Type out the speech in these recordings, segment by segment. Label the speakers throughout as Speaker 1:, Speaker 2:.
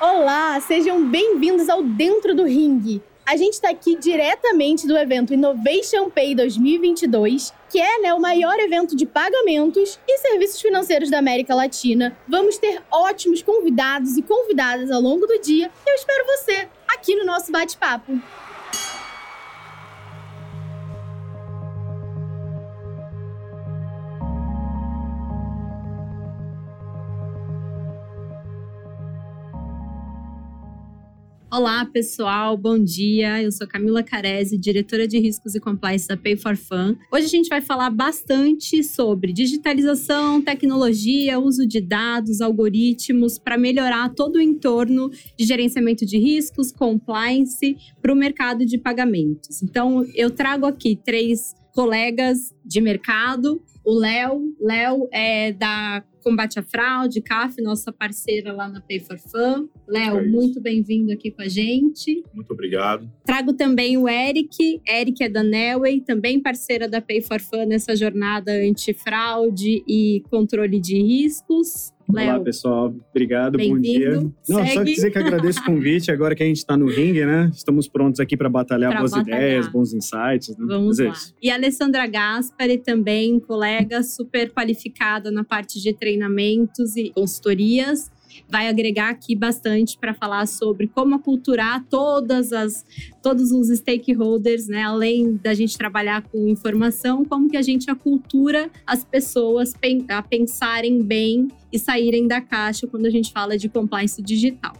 Speaker 1: Olá, sejam bem-vindos ao Dentro do Ring. A gente está aqui diretamente do evento Innovation Pay 2022, que é né, o maior evento de pagamentos e serviços financeiros da América Latina. Vamos ter ótimos convidados e convidadas ao longo do dia. Eu espero você aqui no nosso bate-papo. Olá, pessoal, bom dia. Eu sou Camila Carese, diretora de riscos e compliance da Pay for Fun. Hoje a gente vai falar bastante sobre digitalização, tecnologia, uso de dados, algoritmos para melhorar todo o entorno de gerenciamento de riscos, compliance para o mercado de pagamentos. Então, eu trago aqui três colegas de mercado. O Léo, Léo é da Combate à Fraude, CAF, nossa parceira lá na Pay for Fun. Léo, é muito bem-vindo aqui com a gente.
Speaker 2: Muito obrigado.
Speaker 1: Trago também o Eric. Eric é da Nelway, também parceira da Pay for Fun nessa jornada antifraude e controle de riscos.
Speaker 3: Olá, pessoal. Obrigado, bom dia. Não, só dizer que agradeço o convite. Agora que a gente está no ringue, né? Estamos prontos aqui para batalhar pra boas batalhar. ideias, bons insights. Né?
Speaker 1: Vamos lá. Isso. E a Alessandra Gaspari, também colega super qualificada na parte de treinamentos e consultorias vai agregar aqui bastante para falar sobre como aculturar todas as todos os stakeholders, né? Além da gente trabalhar com informação, como que a gente acultura as pessoas a pensarem bem e saírem da caixa quando a gente fala de compliance digital.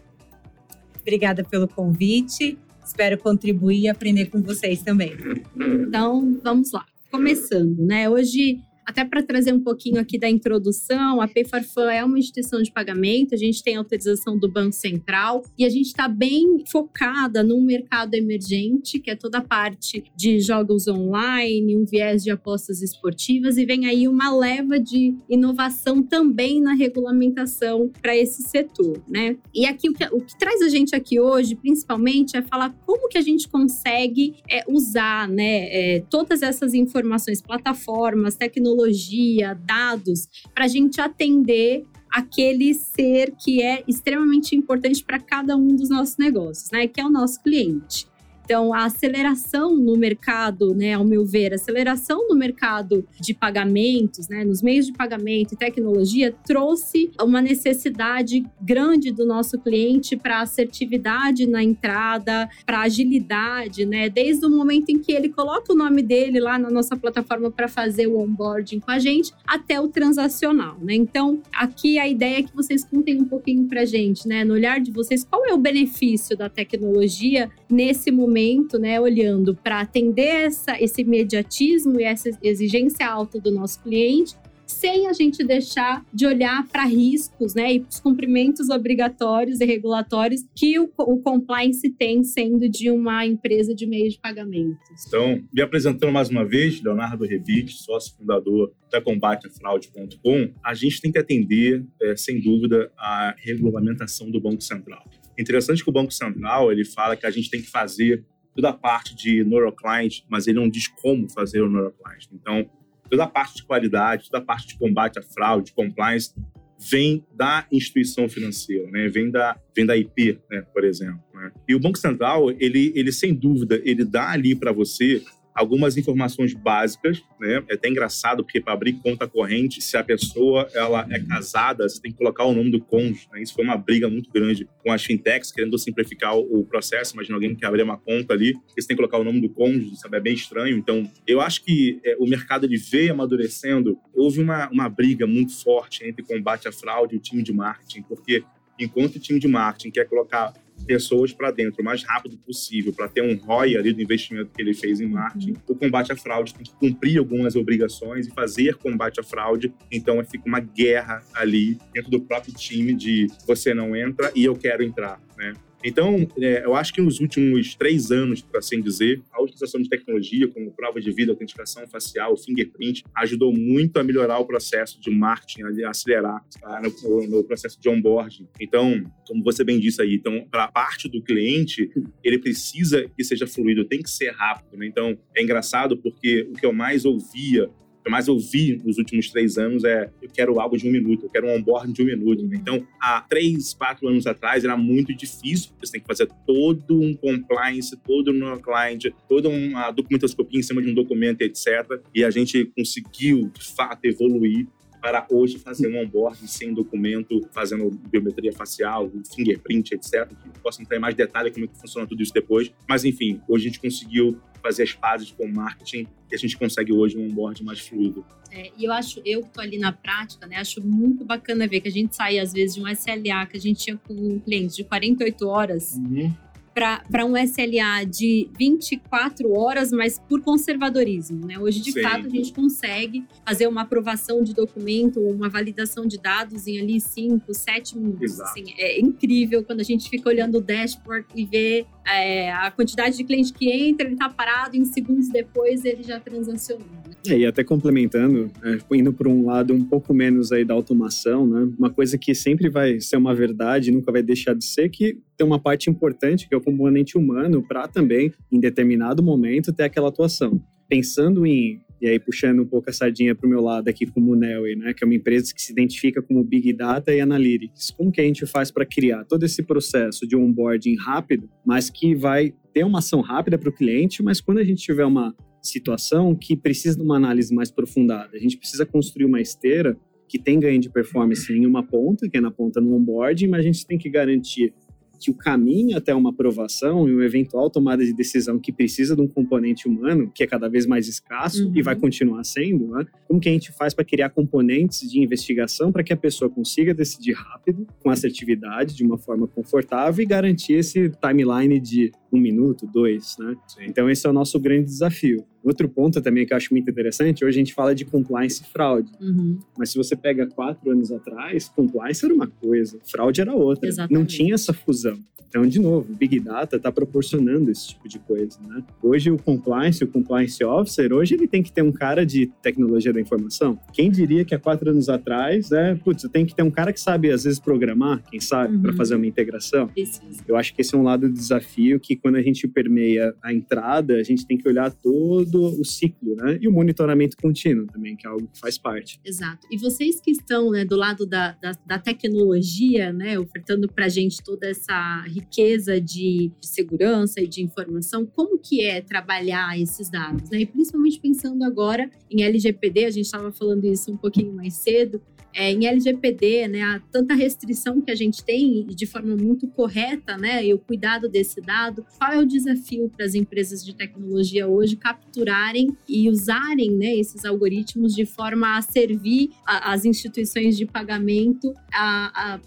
Speaker 4: Obrigada pelo convite. Espero contribuir e aprender com vocês também.
Speaker 1: Então, vamos lá. Começando, né? Hoje até para trazer um pouquinho aqui da introdução, a PayFarFan é uma instituição de pagamento, a gente tem autorização do Banco Central e a gente está bem focada num mercado emergente, que é toda a parte de jogos online, um viés de apostas esportivas, e vem aí uma leva de inovação também na regulamentação para esse setor, né? E aqui o que, o que, traz a gente aqui hoje, principalmente, é falar como que a gente consegue é, usar né, é, todas essas informações, plataformas, tecnologias, tecnologia, dados, para a gente atender aquele ser que é extremamente importante para cada um dos nossos negócios, né? Que é o nosso cliente. Então, a aceleração no mercado, né, ao meu ver, a aceleração no mercado de pagamentos, né, nos meios de pagamento e tecnologia, trouxe uma necessidade grande do nosso cliente para assertividade na entrada, para agilidade, né, desde o momento em que ele coloca o nome dele lá na nossa plataforma para fazer o onboarding com a gente, até o transacional, né? Então, aqui a ideia é que vocês contem um pouquinho para a gente, né, no olhar de vocês, qual é o benefício da tecnologia nesse momento momento, né, olhando para atender essa, esse imediatismo e essa exigência alta do nosso cliente, sem a gente deixar de olhar para riscos né, e os cumprimentos obrigatórios e regulatórios que o, o, compliance tem sendo de uma empresa de meio de pagamentos.
Speaker 2: Então, me apresentando mais uma vez, Leonardo Revich, sócio fundador da combateafraude.com, a gente tem que atender, é, sem dúvida, a regulamentação do Banco Central. Interessante que o Banco Central ele fala que a gente tem que fazer toda a parte de neuroclient, mas ele não diz como fazer o neuroclient. Então, toda a parte de qualidade, toda a parte de combate à fraude, compliance, vem da instituição financeira, né? vem, da, vem da IP, né? por exemplo. Né? E o Banco Central, ele, ele sem dúvida, ele dá ali para você algumas informações básicas, né? É até engraçado porque para abrir conta corrente, se a pessoa ela é casada, você tem que colocar o nome do cônjuge. Né? Isso foi uma briga muito grande com as fintechs querendo simplificar o, processo. Imagina alguém que abrir uma conta ali, você tem que colocar o nome do cônjuge, sabe? É bem estranho. Então, eu acho que é, o mercado ele veio amadurecendo. Houve uma, uma briga muito forte entre combate à fraude e o time de marketing, porque enquanto o time de marketing quer colocar pessoas para dentro o mais rápido possível para ter um ROI ali do investimento que ele fez em marketing. Uhum. O combate à fraude tem que cumprir algumas obrigações e fazer combate à fraude. Então fica uma guerra ali dentro do próprio time de você não entra e eu quero entrar, né? Então, é, eu acho que nos últimos três anos, para assim dizer, a utilização de tecnologia, como prova de vida, autenticação facial, fingerprint, ajudou muito a melhorar o processo de marketing, a acelerar tá, no, no, processo de onboarding. Então, como você bem disse aí, então, para a parte do cliente, ele precisa que seja fluido, tem que ser rápido. Né? Então, é engraçado porque o que eu mais ouvia O que mais eu vi nos últimos três anos é eu quero algo de um minuto, eu quero um onboard de um minuto. Uhum. Então, há três, quatro anos atrás era muito difícil, você tem que fazer todo um compliance, todo um client, toda uma documentoscopia em cima de um documento, etc. E a gente conseguiu, de fato, evoluir para hoje fazer um onboarding sem documento, fazendo biometria facial, fingerprint, etc. posso entrar em mais detalhe como é que funciona tudo isso depois. Mas, enfim, hoje a gente conseguiu fazer as fases com o marketing e a gente consegue hoje um onboarding mais fluido.
Speaker 1: É, e eu acho, eu que estou ali na prática, né, acho muito bacana ver que a gente sai, às vezes, de um SLA que a gente tinha com um cliente de 48 horas. Uhum para um SLA de 24 horas, mas por conservadorismo. Né? Hoje, de Sim. fato, a gente consegue fazer uma aprovação de documento, uma validação de dados em ali 5, 7 minutos. Assim, é incrível quando a gente fica olhando o dashboard e vê é, a quantidade de cliente que entra, ele está parado, em segundos depois ele já transacionou. Né?
Speaker 3: É, e até complementando, é, indo por um lado um pouco menos aí da automação, né? Uma coisa que sempre vai ser uma verdade, nunca vai deixar de ser, que tem uma parte importante, que é o componente humano, para também, em determinado momento, ter aquela atuação. Pensando em e aí puxando um pouco a sardinha para o meu lado aqui como o Nelly, né, que é uma empresa que se identifica como Big Data e Analytics. Como que a gente faz para criar todo esse processo de onboarding rápido, mas que vai ter uma ação rápida para o cliente, mas quando a gente tiver uma situação que precisa de uma análise mais aprofundada, a gente precisa construir uma esteira que tem ganho de performance em uma ponta, que é na ponta no onboarding, mas a gente tem que garantir que o caminho até uma aprovação e uma eventual tomada de decisão que precisa de um componente humano, que é cada vez mais escasso uhum. e vai continuar sendo, né? como que a gente faz para criar componentes de investigação para que a pessoa consiga decidir rápido, com assertividade, de uma forma confortável e garantir esse timeline de um minuto, dois, né? Sim. Então esse é o nosso grande desafio. Outro ponto também que eu acho muito interessante, hoje a gente fala de compliance e fraude. Uhum. Mas se você pega quatro anos atrás, compliance era uma coisa, fraude era outra. Exatamente. Não tinha essa fusão. Então, de novo, o Big Data está proporcionando esse tipo de coisa, né? Hoje o compliance, o compliance officer, hoje ele tem que ter um cara de tecnologia da informação. Quem diria que há quatro anos atrás, né? Putz, tem que ter um cara que sabe às vezes programar, quem sabe, uhum. para fazer uma integração. Precisa. Eu acho que esse é um lado do desafio que quando a gente permeia a entrada, a gente tem que olhar todo o ciclo, né? E o monitoramento contínuo também, que é algo que faz parte.
Speaker 1: Exato. E vocês que estão, né, do lado da, da, da tecnologia, né, ofertando para a gente toda essa riqueza de, de, segurança e de informação, como que é trabalhar esses dados, né? E principalmente pensando agora em LGPD, a gente estava falando isso um pouquinho mais cedo, é, em LGPD, né, tanta restrição que a gente tem de forma muito correta, né, e o cuidado desse dado. Qual é o desafio para as empresas de tecnologia hoje capturarem e usarem, né, esses algoritmos de forma a servir as instituições de pagamento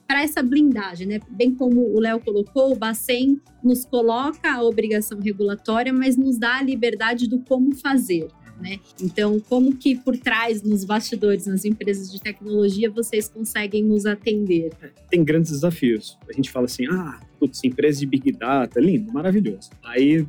Speaker 1: para essa blindagem, né? Bem como o Léo colocou, o Bacen nos coloca a obrigação regulatória, mas nos dá a liberdade do como fazer né? Então, como que por trás, nos bastidores, nas empresas de tecnologia, vocês conseguem nos atender?
Speaker 3: Tem grandes desafios. A gente fala assim, ah, putz, empresa de Big Data, lindo, maravilhoso. Aí,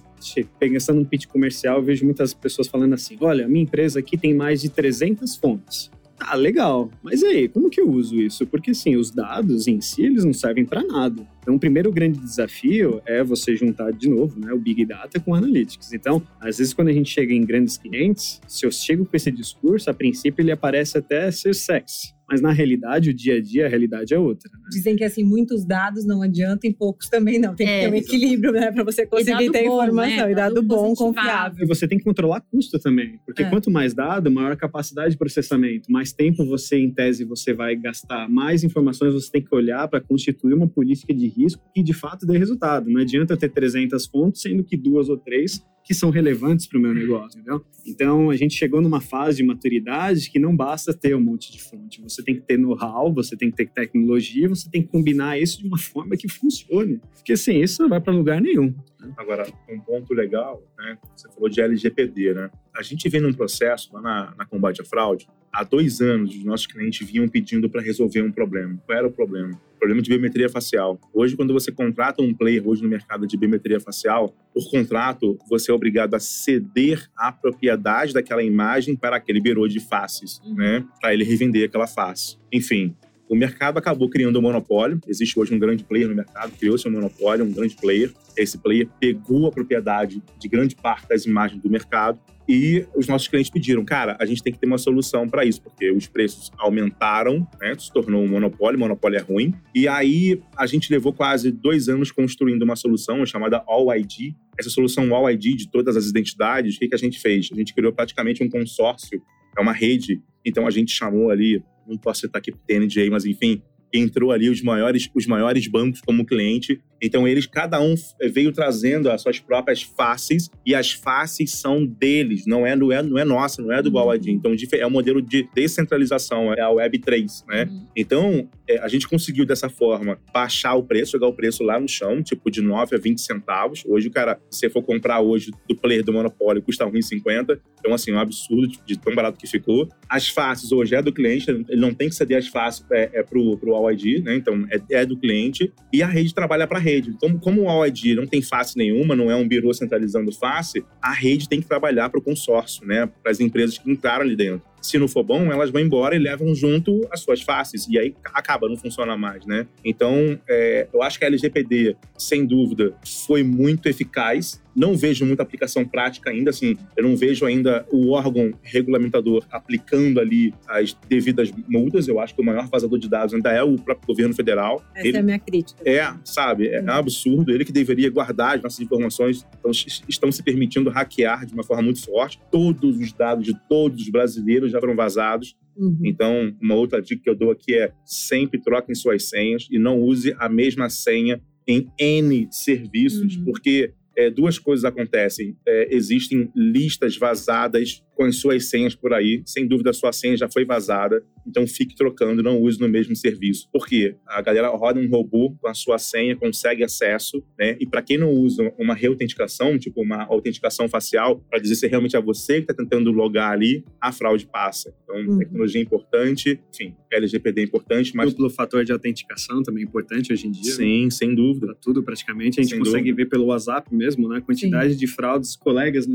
Speaker 3: pensando no pitch comercial, eu vejo muitas pessoas falando assim, olha, minha empresa aqui tem mais de 300 fontes. Ah, legal. Mas aí, como que eu uso isso? Porque, assim, os dados em si, eles não servem para nada. Então, o primeiro grande desafio é você juntar de novo né, o Big Data com o Analytics. Então, às vezes, quando a gente chega em grandes clientes, se eu chego com esse discurso, a princípio ele aparece até ser sexy. Mas na realidade, o dia a dia, a realidade é outra. Né?
Speaker 4: Dizem que assim, muitos dados não adiantam e poucos também não. Tem que é, ter um equilíbrio, né? Para você conseguir ter bom, informação. Né? E dado, dado bom, confiável.
Speaker 3: E você tem que controlar custo também. Porque é. quanto mais dado, maior capacidade de processamento. Mais tempo você, em tese, você vai gastar. Mais informações você tem que olhar para constituir uma política de risco que de fato dê resultado. Não adianta ter 300 fontes, sendo que duas ou três que são relevantes para o meu negócio, entendeu? Então, a gente chegou numa fase de maturidade que não basta ter um monte de fonte. Você tem que ter know-how, você tem que ter tecnologia, você tem que combinar isso de uma forma que funcione. Porque sem isso, não vai para lugar nenhum.
Speaker 2: Agora, um ponto legal, né? Você falou de LGPD, né? A gente vem num processo lá na, na combate à fraude. Há dois anos, os nossos clientes vinham pedindo para resolver um problema. Qual era o problema? problema de biometria facial. Hoje, quando você contrata um player hoje no mercado de biometria facial, por contrato, você é obrigado a ceder a propriedade daquela imagem para aquele birô de faces, uhum. né? Para ele revender aquela face. Enfim, o mercado acabou criando um monopólio. Existe hoje um grande player no mercado, criou-se um monopólio, um grande player. Esse player pegou a propriedade de grande parte das imagens do mercado e os nossos clientes pediram, cara, a gente tem que ter uma solução para isso, porque os preços aumentaram, né? se tornou um monopólio, monopólio é ruim. E aí a gente levou quase dois anos construindo uma solução chamada All ID. Essa solução All ID de todas as identidades, o que, que a gente fez? A gente criou praticamente um consórcio, é uma rede. Então a gente chamou ali, não posso citar aqui TNJ, mas enfim, entrou ali os maiores, os maiores bancos como cliente então, eles, cada um eh, veio trazendo as suas próprias faces e as faces são deles, não é, não é, não é nossa, não é do Baladin. Uhum. Então, é um modelo de descentralização, é a Web3, né? Uhum. Então, é, a gente conseguiu dessa forma baixar o preço, jogar o preço lá no chão, tipo de 9 a 20 centavos. Hoje, o cara, se for comprar hoje do player do Monopólio, custa 1,50. Então, assim, é um absurdo de, de, tão barato que ficou. As faces hoje é do cliente, ele não tem que ceder as faces é, é pro, pro ID, né? Então, é, é do cliente. E a rede trabalha para rede. Então, como o OID não tem face nenhuma, não é um birô centralizando face, a rede tem que trabalhar para o consórcio, né? Para as empresas que entraram ali dentro se não for bom, elas vão embora e levam junto as suas faces. E aí acaba, não funciona mais, né? Então, é, eu acho que a LGPD, sem dúvida, foi muito eficaz. Não vejo muita aplicação prática ainda, assim, eu não vejo ainda o órgão regulamentador aplicando ali as devidas multas. Eu acho que o maior vazador de dados ainda é o próprio governo federal.
Speaker 4: Essa Ele, é a minha crítica.
Speaker 2: É, sabe? É, é um absurdo. Ele que deveria guardar as nossas informações, então, estão se permitindo hackear de uma forma muito forte todos os dados de todos os brasileiros já foram vazados. Uhum. Então, uma outra dica que eu dou aqui é sempre troquem suas senhas e não use a mesma senha em N serviços, uhum. porque é, duas coisas acontecem. É, existem listas vazadas com as suas senhas por aí. Sem dúvida, a sua senha já foi vazada. Então, fique trocando, não use no mesmo serviço. Por quê? A galera roda um robô com a sua senha, consegue acesso, né? E para quem não usa uma reautenticação, tipo uma autenticação facial, para dizer se realmente é você que está tentando logar ali, a fraude passa. Então, uhum. tecnologia é importante, enfim, LGPD é importante, mas...
Speaker 3: Duplo fator de autenticação também é importante hoje em dia.
Speaker 2: Né? Sim, né? sem dúvida.
Speaker 3: Pra tudo, praticamente. A gente sem consegue dúvida. ver pelo WhatsApp mesmo, né? A quantidade Sim. de fraudes, colegas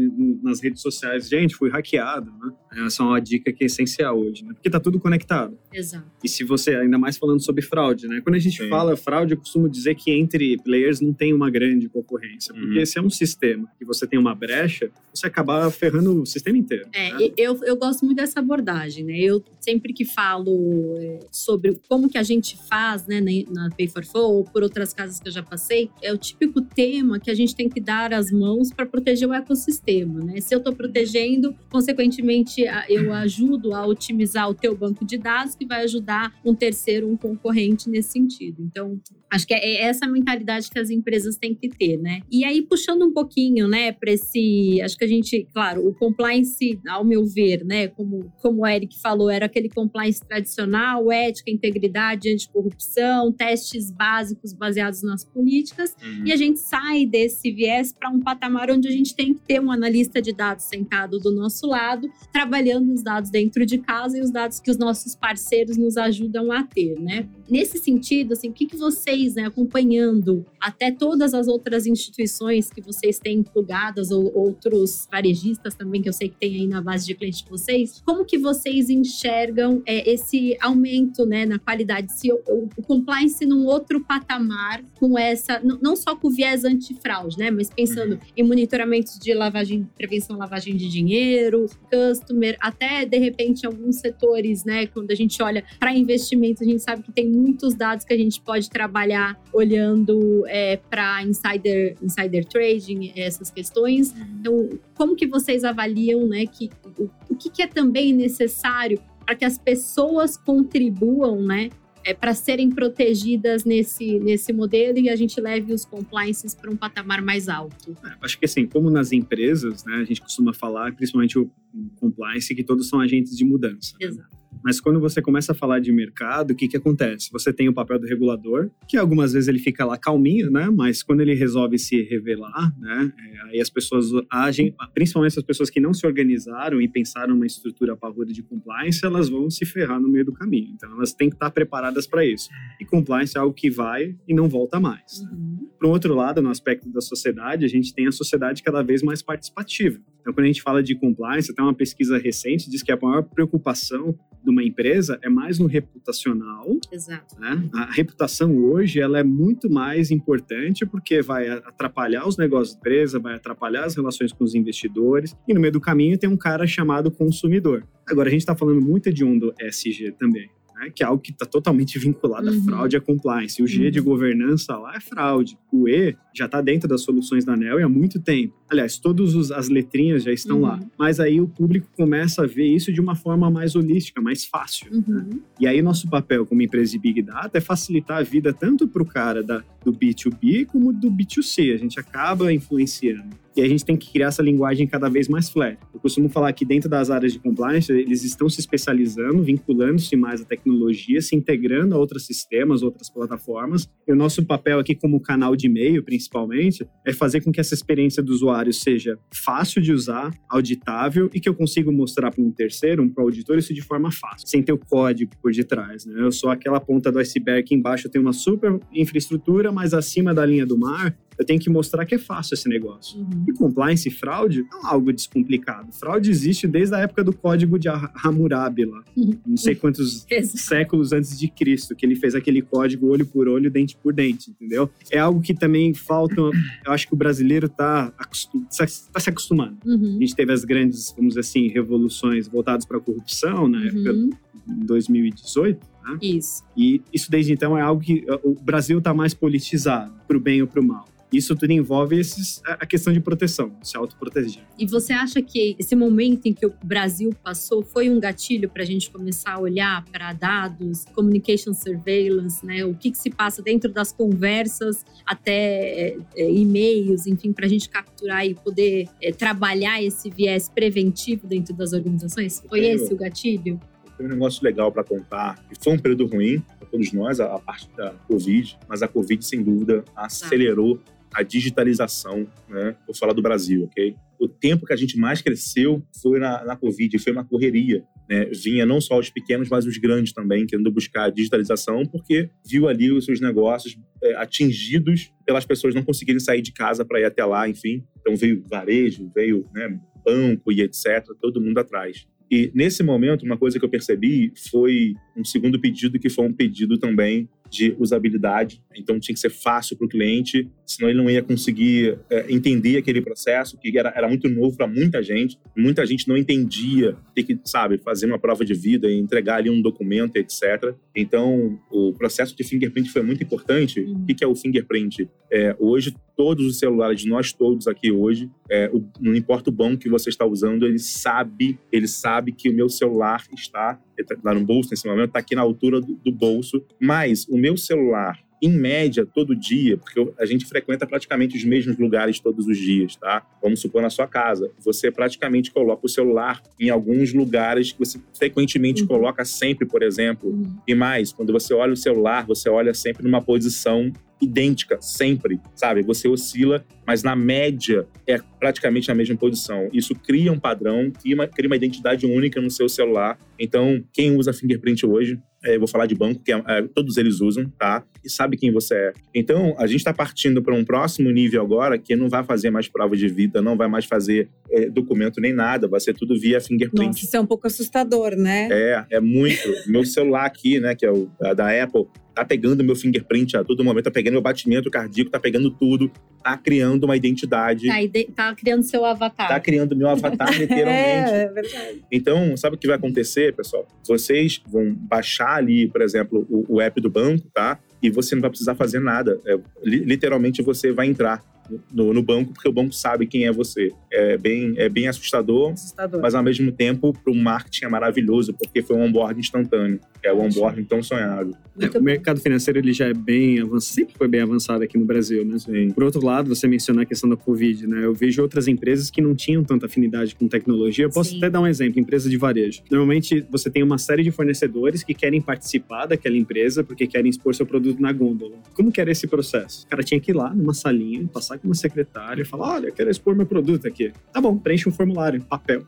Speaker 3: nas redes sociais. Gente, fui hackeado, né? Essa é uma dica que é essencial hoje, né? Porque tá tudo conectado.
Speaker 1: Exato.
Speaker 3: E se você, ainda mais falando sobre fraude, né? Quando a gente Sim. fala fraude, eu costumo dizer que entre players não tem uma grande concorrência. Porque uhum. se é um sistema e você tem uma brecha, você acaba ferrando o sistema inteiro.
Speaker 1: É, né? eu, eu gosto muito dessa abordagem, né? Eu sempre que falo é, sobre como que a gente faz, né, na Pay for Phone, ou por outras casas que eu já passei, é o típico tema que a gente tem que dar as mãos para proteger o ecossistema, né? Se eu estou protegendo, consequentemente, eu ajudo a otimizar o teu banco de dados, que vai ajudar um terceiro, um concorrente nesse sentido. Então, acho que é essa mentalidade que as empresas têm que ter, né? E aí, puxando um pouquinho, né, para esse. Acho que a gente, claro, o compliance, ao meu ver, né, como, como o Eric falou, era aquele compliance tradicional, ética, integridade, anticorrupção, testes básicos baseados nas políticas. Uhum. E a gente sai desse viés para um patamar onde a gente tem que ter um analista de dados sentado do nosso lado, trabalhando os dados dentro de casa e os dados que os nossos parceiros nos ajudam a ter, né? Nesse sentido, assim, o que, que vocês, né, acompanhando até todas as outras instituições que vocês têm plugadas ou outros varejistas também que eu sei que tem aí na base de clientes de vocês, como que vocês enxergam é, esse aumento, né, na qualidade, se o, o compliance num outro patamar com essa, não só com o viés antifraude, né, mas pensando uhum. em monitoramentos de lavagem, prevenção lavagem de dinheiro, customer, até de repente alguns setores, né, quando a gente olha para investimentos, a gente sabe que tem muitos dados que a gente pode trabalhar olhando é, para insider, insider trading, essas questões. Uhum. Então, como que vocês avaliam, né, que o, o que, que é também necessário para que as pessoas contribuam, né, é, para serem protegidas nesse, nesse modelo e a gente leve os compliances para um patamar mais alto?
Speaker 3: É, acho que assim, como nas empresas, né, a gente costuma falar, principalmente o compliance, que todos são agentes de mudança.
Speaker 1: Né?
Speaker 3: Mas quando você começa a falar de mercado, o que, que acontece? Você tem o papel do regulador, que algumas vezes ele fica lá calminho, né? Mas quando ele resolve se revelar, né? É, aí as pessoas agem, principalmente as pessoas que não se organizaram e pensaram numa estrutura parruda de compliance, elas vão se ferrar no meio do caminho. Então elas têm que estar preparadas para isso. E compliance é algo que vai e não volta mais. Uhum. Por outro lado, no aspecto da sociedade, a gente tem a sociedade cada vez mais participativa. Então, quando a gente fala de compliance, até uma pesquisa recente diz que a maior preocupação numa empresa é mais no reputacional.
Speaker 1: Exato.
Speaker 3: Né? A reputação hoje ela é muito mais importante porque vai atrapalhar os negócios da empresa, vai atrapalhar as relações com os investidores e no meio do caminho tem um cara chamado consumidor. Agora a gente está falando muito de um do SG também né, que é algo que está totalmente vinculado uhum. à fraude e à compliance. O G uhum. de governança lá é fraude. O E já está dentro das soluções da ANEL há muito tempo. Aliás, todas as letrinhas já estão uhum. lá. Mas aí o público começa a ver isso de uma forma mais holística, mais fácil. Né?
Speaker 1: Uhum.
Speaker 3: E aí nosso papel como empresa de Big Data é facilitar a vida tanto para o cara da, do B2B como do B2C. A gente acaba influenciando. E a gente tem que criar essa linguagem cada vez mais flat. Eu costumo falar que dentro das áreas de compliance, eles estão se especializando, vinculando-se mais à tecnologia, se integrando a outros sistemas, outras plataformas. E o nosso papel aqui como canal de e-mail, principalmente, é fazer com que essa experiência do usuário seja fácil de usar, auditável e que eu consiga mostrar para um terceiro, um para auditor, isso de forma fácil, sem ter o código por detrás. Né? Eu sou aquela ponta do iceberg que embaixo tenho uma super infraestrutura, mas acima da linha do mar eu tenho que mostrar que é fácil esse negócio. Uhum. E compliance e fraude não é algo descomplicado. Fraude existe desde a época do código de Hammurabi lá. Uhum. Não sei quantos séculos antes de Cristo, que ele fez aquele código olho por olho, dente por dente, entendeu? É algo que também falta. Eu acho que o brasileiro está acostum, tá se acostumando.
Speaker 1: Uhum.
Speaker 3: A gente teve as grandes, vamos dizer assim, revoluções voltadas para a corrupção na época de 2018. Né?
Speaker 1: Isso.
Speaker 3: E isso desde então é algo que o Brasil está mais politizado, para o bem ou para o mal. Isso tudo envolve esses, a questão de proteção, se autoproteger.
Speaker 1: E você acha que esse momento em que o Brasil passou foi um gatilho para a gente começar a olhar para dados, communication surveillance, né? O que, que se passa dentro das conversas, até é, e-mails, enfim, para a gente capturar e poder é, trabalhar esse viés preventivo dentro das organizações? Foi tenho, esse o gatilho?
Speaker 2: Tem um negócio legal para contar. Foi um período ruim para todos nós, a, a, parte da Covid, mas a Covid, sem dúvida, acelerou. Tá a digitalização, né? Vou falar do Brasil, ok? O tempo que a gente mais cresceu foi na, na Covid, foi uma correria. Né? Vinha não só os pequenos, mas os grandes também, querendo buscar a digitalização, porque viu ali os seus negócios é, atingidos pelas pessoas não conseguirem sair de casa para ir até lá, enfim. Então veio varejo, veio né, banco e etc., todo mundo atrás. E nesse momento, uma coisa que eu percebi foi um segundo pedido, que foi um pedido também de usabilidade. Então tinha que ser fácil para o cliente, senão ele não ia conseguir é, entender aquele processo, que era, era muito novo para muita gente. Muita gente não entendia ter que, sabe, fazer uma prova de vida e entregar ali um documento, etc. Então o processo de fingerprint foi muito importante. Uhum. O que é o fingerprint? É, hoje, todos os celulares, nós todos aqui hoje, é, o, não importa o banco que você está usando, ele sabe, ele sabe que o meu celular está está no bolso nesse momento, está aqui na altura do, do bolso, mas o meu celular em média, todo dia, porque a gente frequenta praticamente os mesmos lugares todos os dias, tá? Vamos supor na sua casa. Você praticamente coloca o celular em alguns lugares que você frequentemente uhum. coloca sempre, por exemplo. Uhum. E mais, quando você olha o celular, você olha sempre numa posição idêntica, sempre, sabe? Você oscila, mas na média é praticamente a mesma posição. Isso cria um padrão, cria uma, cria uma identidade única no seu celular. Então, quem usa fingerprint hoje, é, vou falar de banco, que é, é, todos eles usam, tá? E sabe quem você é. Então, a gente está partindo para um próximo nível agora, que não vai fazer mais prova de vida, não vai mais fazer é, documento nem nada, vai ser tudo via fingerprint.
Speaker 4: Nossa, isso é um pouco assustador, né?
Speaker 2: É, é muito. meu celular aqui, né, que é o da Apple, tá pegando meu fingerprint a todo momento, tá pegando meu batimento cardíaco, tá pegando tudo, tá criando uma identidade.
Speaker 1: Tá, tá criando seu avatar.
Speaker 2: Tá criando meu avatar, literalmente.
Speaker 4: é, é verdade.
Speaker 2: Então, sabe o que vai acontecer, pessoal? Vocês vão baixar ali, por exemplo, o, o app do banco, tá? E você não vai precisar fazer nada. É, literalmente, você vai entrar no, no, banco, porque o banco sabe quem é você. É bem, é bem assustador,
Speaker 4: assustador.
Speaker 2: mas ao mesmo tempo, para o marketing é maravilhoso, porque foi um onboarding instantâneo. É o onboarding tão sonhado.
Speaker 3: É, o mercado financeiro ele já é bem avançado, sempre foi bem avançado aqui no Brasil, né?
Speaker 2: Sim.
Speaker 3: Por outro lado, você mencionou a questão da Covid, né? Eu vejo outras empresas que não tinham tanta afinidade com tecnologia. Eu posso Sim. até dar um exemplo, empresa de varejo. Normalmente, você tem uma série de fornecedores que querem participar daquela empresa porque querem expor seu produto na gôndola. Como que era esse processo? O cara tinha que ir lá numa salinha, passar com uma secretária e falar: olha, eu quero expor meu produto aqui. Tá bom, preenche um formulário, papel,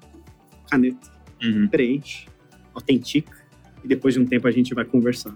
Speaker 3: caneta,
Speaker 2: uhum.
Speaker 3: preenche, autentica e depois de um tempo a gente vai conversar.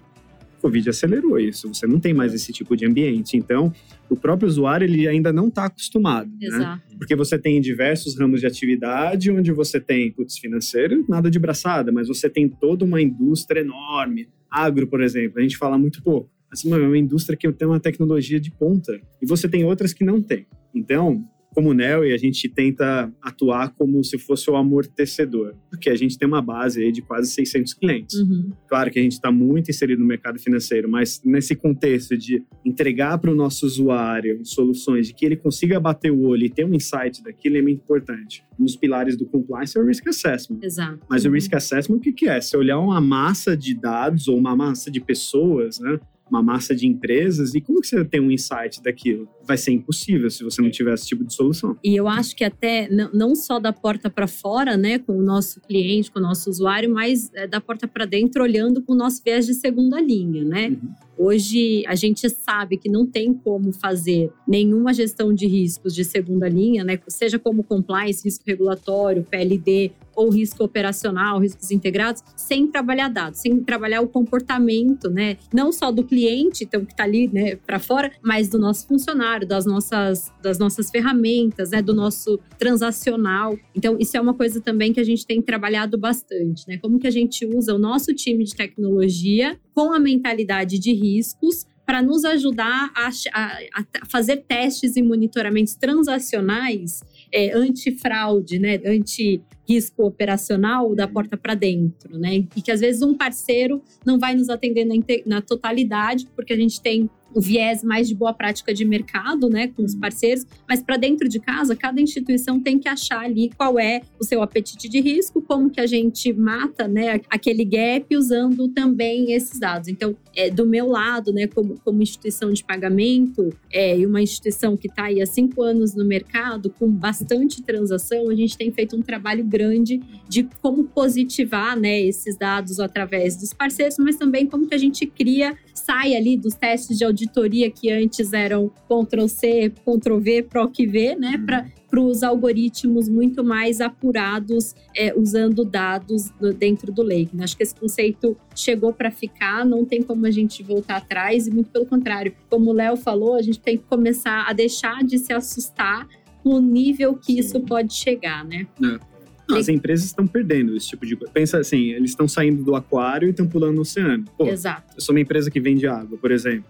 Speaker 3: Covid acelerou isso. Você não tem mais esse tipo de ambiente. Então, o próprio usuário ele ainda não está acostumado. Né? Exato. Né? Porque você tem diversos ramos de atividade onde você tem, putz, financeiro, nada de braçada, mas você tem toda uma indústria enorme. Agro, por exemplo, a gente fala muito pouco. Assim, é uma indústria que tem uma tecnologia de ponta e você tem outras que não tem. Então, como Nel e a gente tenta atuar como se fosse o amortecedor, porque a gente tem uma base aí de quase 600 clientes. Uhum. Claro que a gente está muito inserido no mercado financeiro, mas nesse contexto de entregar para o nosso usuário soluções de que ele consiga bater o olho e ter um insight daquilo é muito importante. Um dos pilares do compliance é o risk assessment.
Speaker 1: Exato.
Speaker 3: Mas uhum. o risk assessment o que, que é? Se olhar uma massa de dados ou uma massa de pessoas, né? Uma massa de empresas e como que você tem um insight daquilo? Vai ser impossível se você não tiver esse tipo de solução.
Speaker 1: E eu acho que até não só da porta para fora, né, com o nosso cliente, com o nosso usuário, mas é, da porta para dentro, olhando com o nosso viés de segunda linha, né? Uhum. Hoje a gente sabe que não tem como fazer nenhuma gestão de riscos de segunda linha, né? Seja como compliance, risco regulatório, PLD ou risco operacional, riscos integrados, sem trabalhar dados, sem trabalhar o comportamento, né? Não só do cliente, então que está ali, né, para fora, mas do nosso funcionário, das nossas, das nossas ferramentas, né, do nosso transacional. Então isso é uma coisa também que a gente tem trabalhado bastante, né? Como que a gente usa o nosso time de tecnologia com a mentalidade de riscos para nos ajudar a, a, a, fazer testes e monitoramentos transacionais é, anti-fraude, né, anti-risco operacional da porta para dentro, né? E que às vezes um parceiro não vai nos atender na, na totalidade, porque a gente tem o viés mais de boa prática de mercado, né, com os uhum. parceiros, mas para dentro de casa, cada instituição tem que achar ali qual é o seu apetite de risco, como que a gente mata, né, aquele gap usando também esses dados. Então, é, do meu lado, né, como, como instituição de pagamento é, e uma instituição que está aí há cinco anos no mercado, com bastante transação, a gente tem feito um trabalho grande de como positivar, né, esses dados através dos parceiros, mas também como que a gente cria, sai ali dos testes de auditoria que antes eram Ctrl-C, Ctrl-V, PROC-V, né? Uhum. Para os algoritmos muito mais apurados, é, usando dados do, dentro do Lake. Né? Acho que esse conceito chegou para ficar, não tem como a gente voltar atrás, e muito pelo contrário. Como o Léo falou, a gente tem que começar a deixar de se assustar com o nível que isso pode chegar, né?
Speaker 3: É. As empresas estão perdendo esse tipo de coisa. Pensa assim, eles estão saindo do aquário e estão pulando no oceano. Pô,
Speaker 1: Exato.
Speaker 3: Eu sou uma empresa que vende água, por exemplo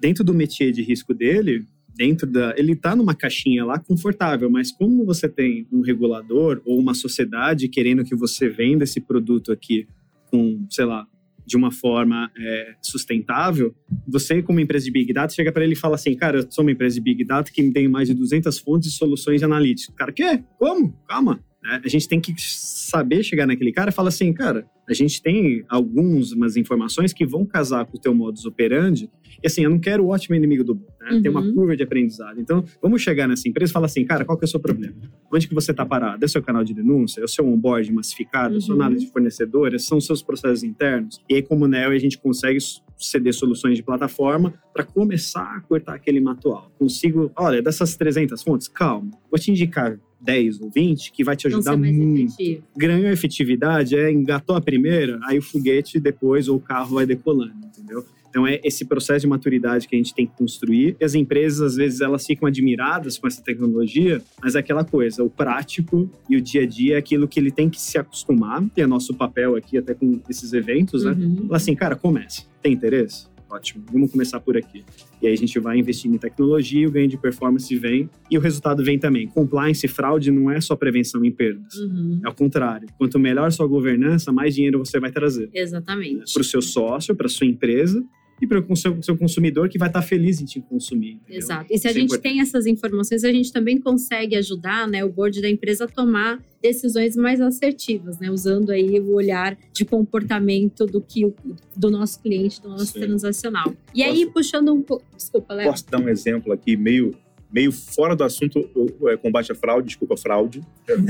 Speaker 3: dentro do métier de risco dele, dentro da. Ele está numa caixinha lá confortável, mas como você tem um regulador ou uma sociedade querendo que você venda esse produto aqui com, sei lá, de uma forma é, sustentável, você, como empresa de Big Data, chega para ele e fala assim: Cara, eu sou uma empresa de Big Data que tem mais de 200 fontes de soluções analíticas. Cara, quê? Como? Calma. A gente tem que saber chegar naquele cara e falar assim: Cara, a gente tem algumas informações que vão casar com o teu modus operandi. E assim, eu não quero o ótimo inimigo do bom. Né? Uhum. Tem uma uhum. curva de aprendizado. Então, vamos chegar nessa empresa e falar assim, cara, qual que é o seu problema? Onde que você está parado? É o seu canal de denúncia? É o seu onboard massificado? Uhum. É a sua análise de fornecedores? São os seus processos internos? E aí, como NEO, a gente consegue ceder soluções de plataforma para começar a cortar aquele mato alto. Consigo, olha, dessas 300 fontes, calma, vou te indicar 10 ou 20 que vai te ajudar muito. Efetivo. Ganhou efetividade, é engatou a primeira, aí o foguete depois ou o carro vai decolando, entendeu? Então é esse processo de maturidade que a gente tem que construir. E as empresas às vezes elas ficam admiradas com essa tecnologia, mas é aquela coisa, o prático e o dia a dia é aquilo que ele tem que se acostumar. E é nosso papel aqui até com esses eventos, né? Uhum. Assim, cara, comece. Tem interesse? Ótimo, vamos começar por aqui. E aí a gente vai investindo em tecnologia, o ganho de performance vem e o resultado vem também. Compliance e fraude não é só prevenção em perdas. Uhum. É o contrário. Quanto melhor sua governança, mais dinheiro você vai trazer.
Speaker 1: Exatamente.
Speaker 3: Para o seu sócio, para sua empresa e para o seu, seu, consumidor que vai estar feliz em te consumir. Entendeu?
Speaker 1: Exato. E se a Isso é gente é tem essas informações, a gente também consegue ajudar né, o board da empresa a tomar decisões mais assertivas, né? Usando aí o olhar de comportamento do que do nosso cliente, do nosso Sim. transacional. E posso, aí, puxando um pouco. Desculpa, Léo.
Speaker 2: Posso dar um exemplo aqui meio meio fora do assunto é, combate à fraude, desculpa, fraude.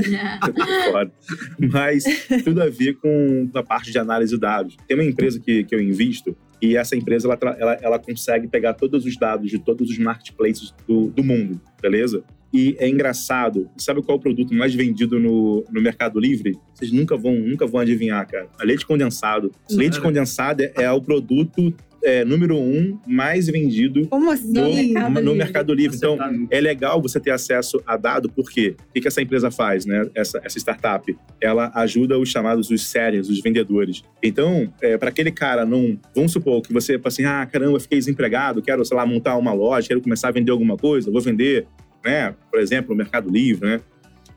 Speaker 2: Mas tudo a ver com a parte de análise de dados. Tem uma empresa que, que eu invisto e essa empresa ela, ela, ela consegue pegar todos os dados de todos os marketplaces do, do mundo, beleza? E é engraçado. Sabe qual é o produto mais vendido no, no Mercado Livre? Vocês nunca vão, nunca vão adivinhar, cara. A leite condensado. Leite condensado é, é o produto é, número um mais vendido
Speaker 4: Como assim?
Speaker 2: no,
Speaker 4: Mercado
Speaker 2: no
Speaker 4: Livre.
Speaker 2: Mercado Livre. Então,
Speaker 3: Tá-
Speaker 2: é legal você ter acesso a dado, por quê? O que, que essa empresa faz, né? Essa, essa startup? Ela ajuda os chamados os sellers, os vendedores. Então, é, para aquele cara não. Vamos supor que você fala assim: ah, caramba, fiquei desempregado, quero, sei lá, montar uma loja, quero começar a vender alguma coisa, vou vender, né? Por exemplo, no Mercado Livre, né?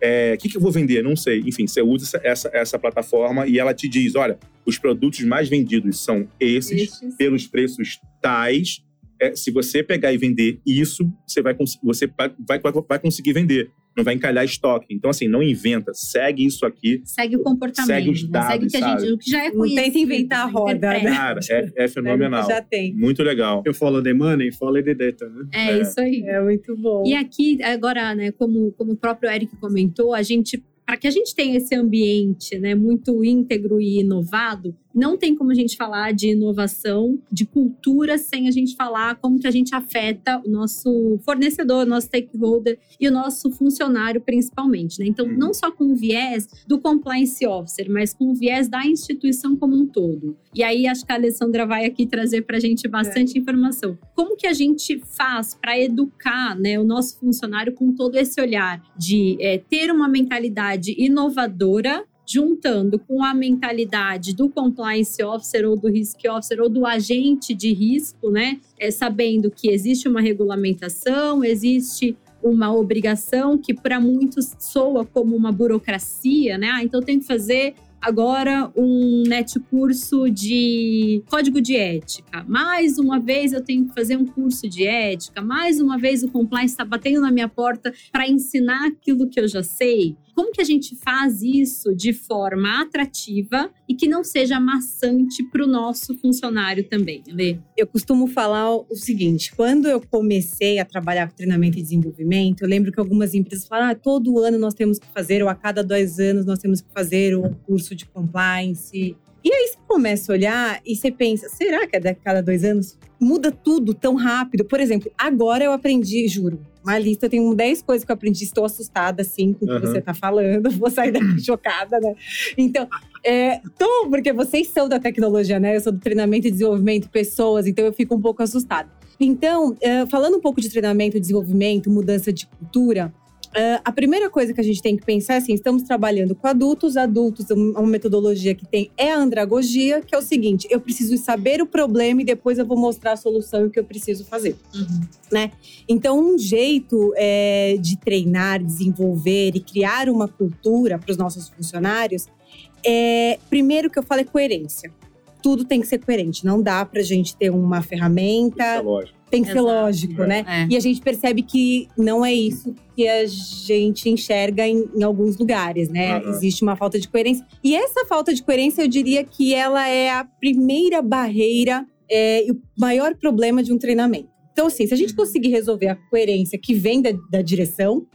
Speaker 2: É, O que, que eu vou vender? Não sei. Enfim, você usa essa, essa, essa plataforma e ela te diz: olha, os produtos mais vendidos são esses, pelos preços tais. É, se você pegar e vender isso, você vai, você vai, vai, vai conseguir vender. Não vai encalhar estoque. Então, assim, não inventa. Segue isso aqui.
Speaker 1: Segue o comportamento.
Speaker 2: Segue os
Speaker 1: né?
Speaker 2: dados,
Speaker 1: segue o que, a gente, o que já é
Speaker 4: Não
Speaker 1: conhecido.
Speaker 4: tenta inventar a roda, né?
Speaker 2: Cara, é, é fenomenal.
Speaker 4: Já tem.
Speaker 2: Muito legal.
Speaker 3: Eu follow the money, follow the data, né?
Speaker 1: É,
Speaker 2: É.
Speaker 1: isso aí.
Speaker 4: É muito bom.
Speaker 1: E aqui, agora, né, como, como o próprio Eric comentou, a gente, para que a gente tenha esse ambiente né, muito íntegro e inovado, não tem como a gente falar de inovação, de cultura, sem a gente falar como que a gente afeta o nosso fornecedor, o nosso stakeholder e o nosso funcionário, principalmente. Né? Então,
Speaker 2: Uhum.
Speaker 1: não só com o viés do compliance officer, mas com o viés da instituição como um todo. E aí, acho que a Alessandra vai aqui trazer para a gente bastante informação. Como que a gente faz para educar né, o nosso funcionário com todo esse olhar de é, ter uma mentalidade inovadora juntando com a mentalidade do compliance officer ou do risk officer ou do agente de risco, né? É, sabendo que existe uma regulamentação, existe uma obrigação que para muitos soa como uma burocracia, né? Ah, então tenho que fazer agora um net curso de código de ética. Mais uma vez eu tenho que fazer um curso de ética. Mais uma vez o compliance está batendo na minha porta para ensinar aquilo que eu já sei. Como que a gente faz isso de forma atrativa e que não seja maçante para o nosso funcionário também, Lê?
Speaker 4: eu costumo falar o seguinte: quando eu comecei a trabalhar com treinamento e desenvolvimento, eu lembro que algumas empresas falaram: ah, todo ano nós temos que fazer, ou a cada dois anos nós temos que fazer um curso de compliance. E aí você começa a olhar e você pensa: será que é a cada dois anos? Muda tudo tão rápido. Por exemplo, agora eu aprendi, juro, uma lista, eu tenho 10 coisas que eu aprendi, estou assustada, assim, com o que
Speaker 2: Aham.
Speaker 4: você está falando, vou sair daqui chocada, né? Então, é, tô, porque vocês são da tecnologia, né? Eu sou do treinamento e desenvolvimento de pessoas, então eu fico um pouco assustada. Então, é, falando um pouco de treinamento, desenvolvimento, mudança de cultura, é, a primeira coisa que a gente tem que pensar é assim: estamos trabalhando com adultos, adultos, uma metodologia que tem é a andragogia, que é o seguinte: eu preciso saber o problema e depois eu vou mostrar a solução e o que eu preciso fazer. Então, um jeito é, de treinar, desenvolver e criar uma cultura para os nossos funcionários é, primeiro que eu falo é coerência. Tudo tem que ser coerente. Não dá para a gente ter uma
Speaker 2: Isso é
Speaker 4: ferramenta,
Speaker 2: lógico.
Speaker 4: Tem que ser
Speaker 1: Exato.
Speaker 4: lógico, né?
Speaker 1: É.
Speaker 4: E a gente percebe que não é isso que a gente enxerga em, em alguns lugares, né?
Speaker 2: Aham.
Speaker 4: Existe uma falta de coerência. E essa falta de coerência, eu diria que ela é a primeira barreira é, e o maior problema de um treinamento. Então, assim, se a gente conseguir resolver a coerência que vem da, da direção,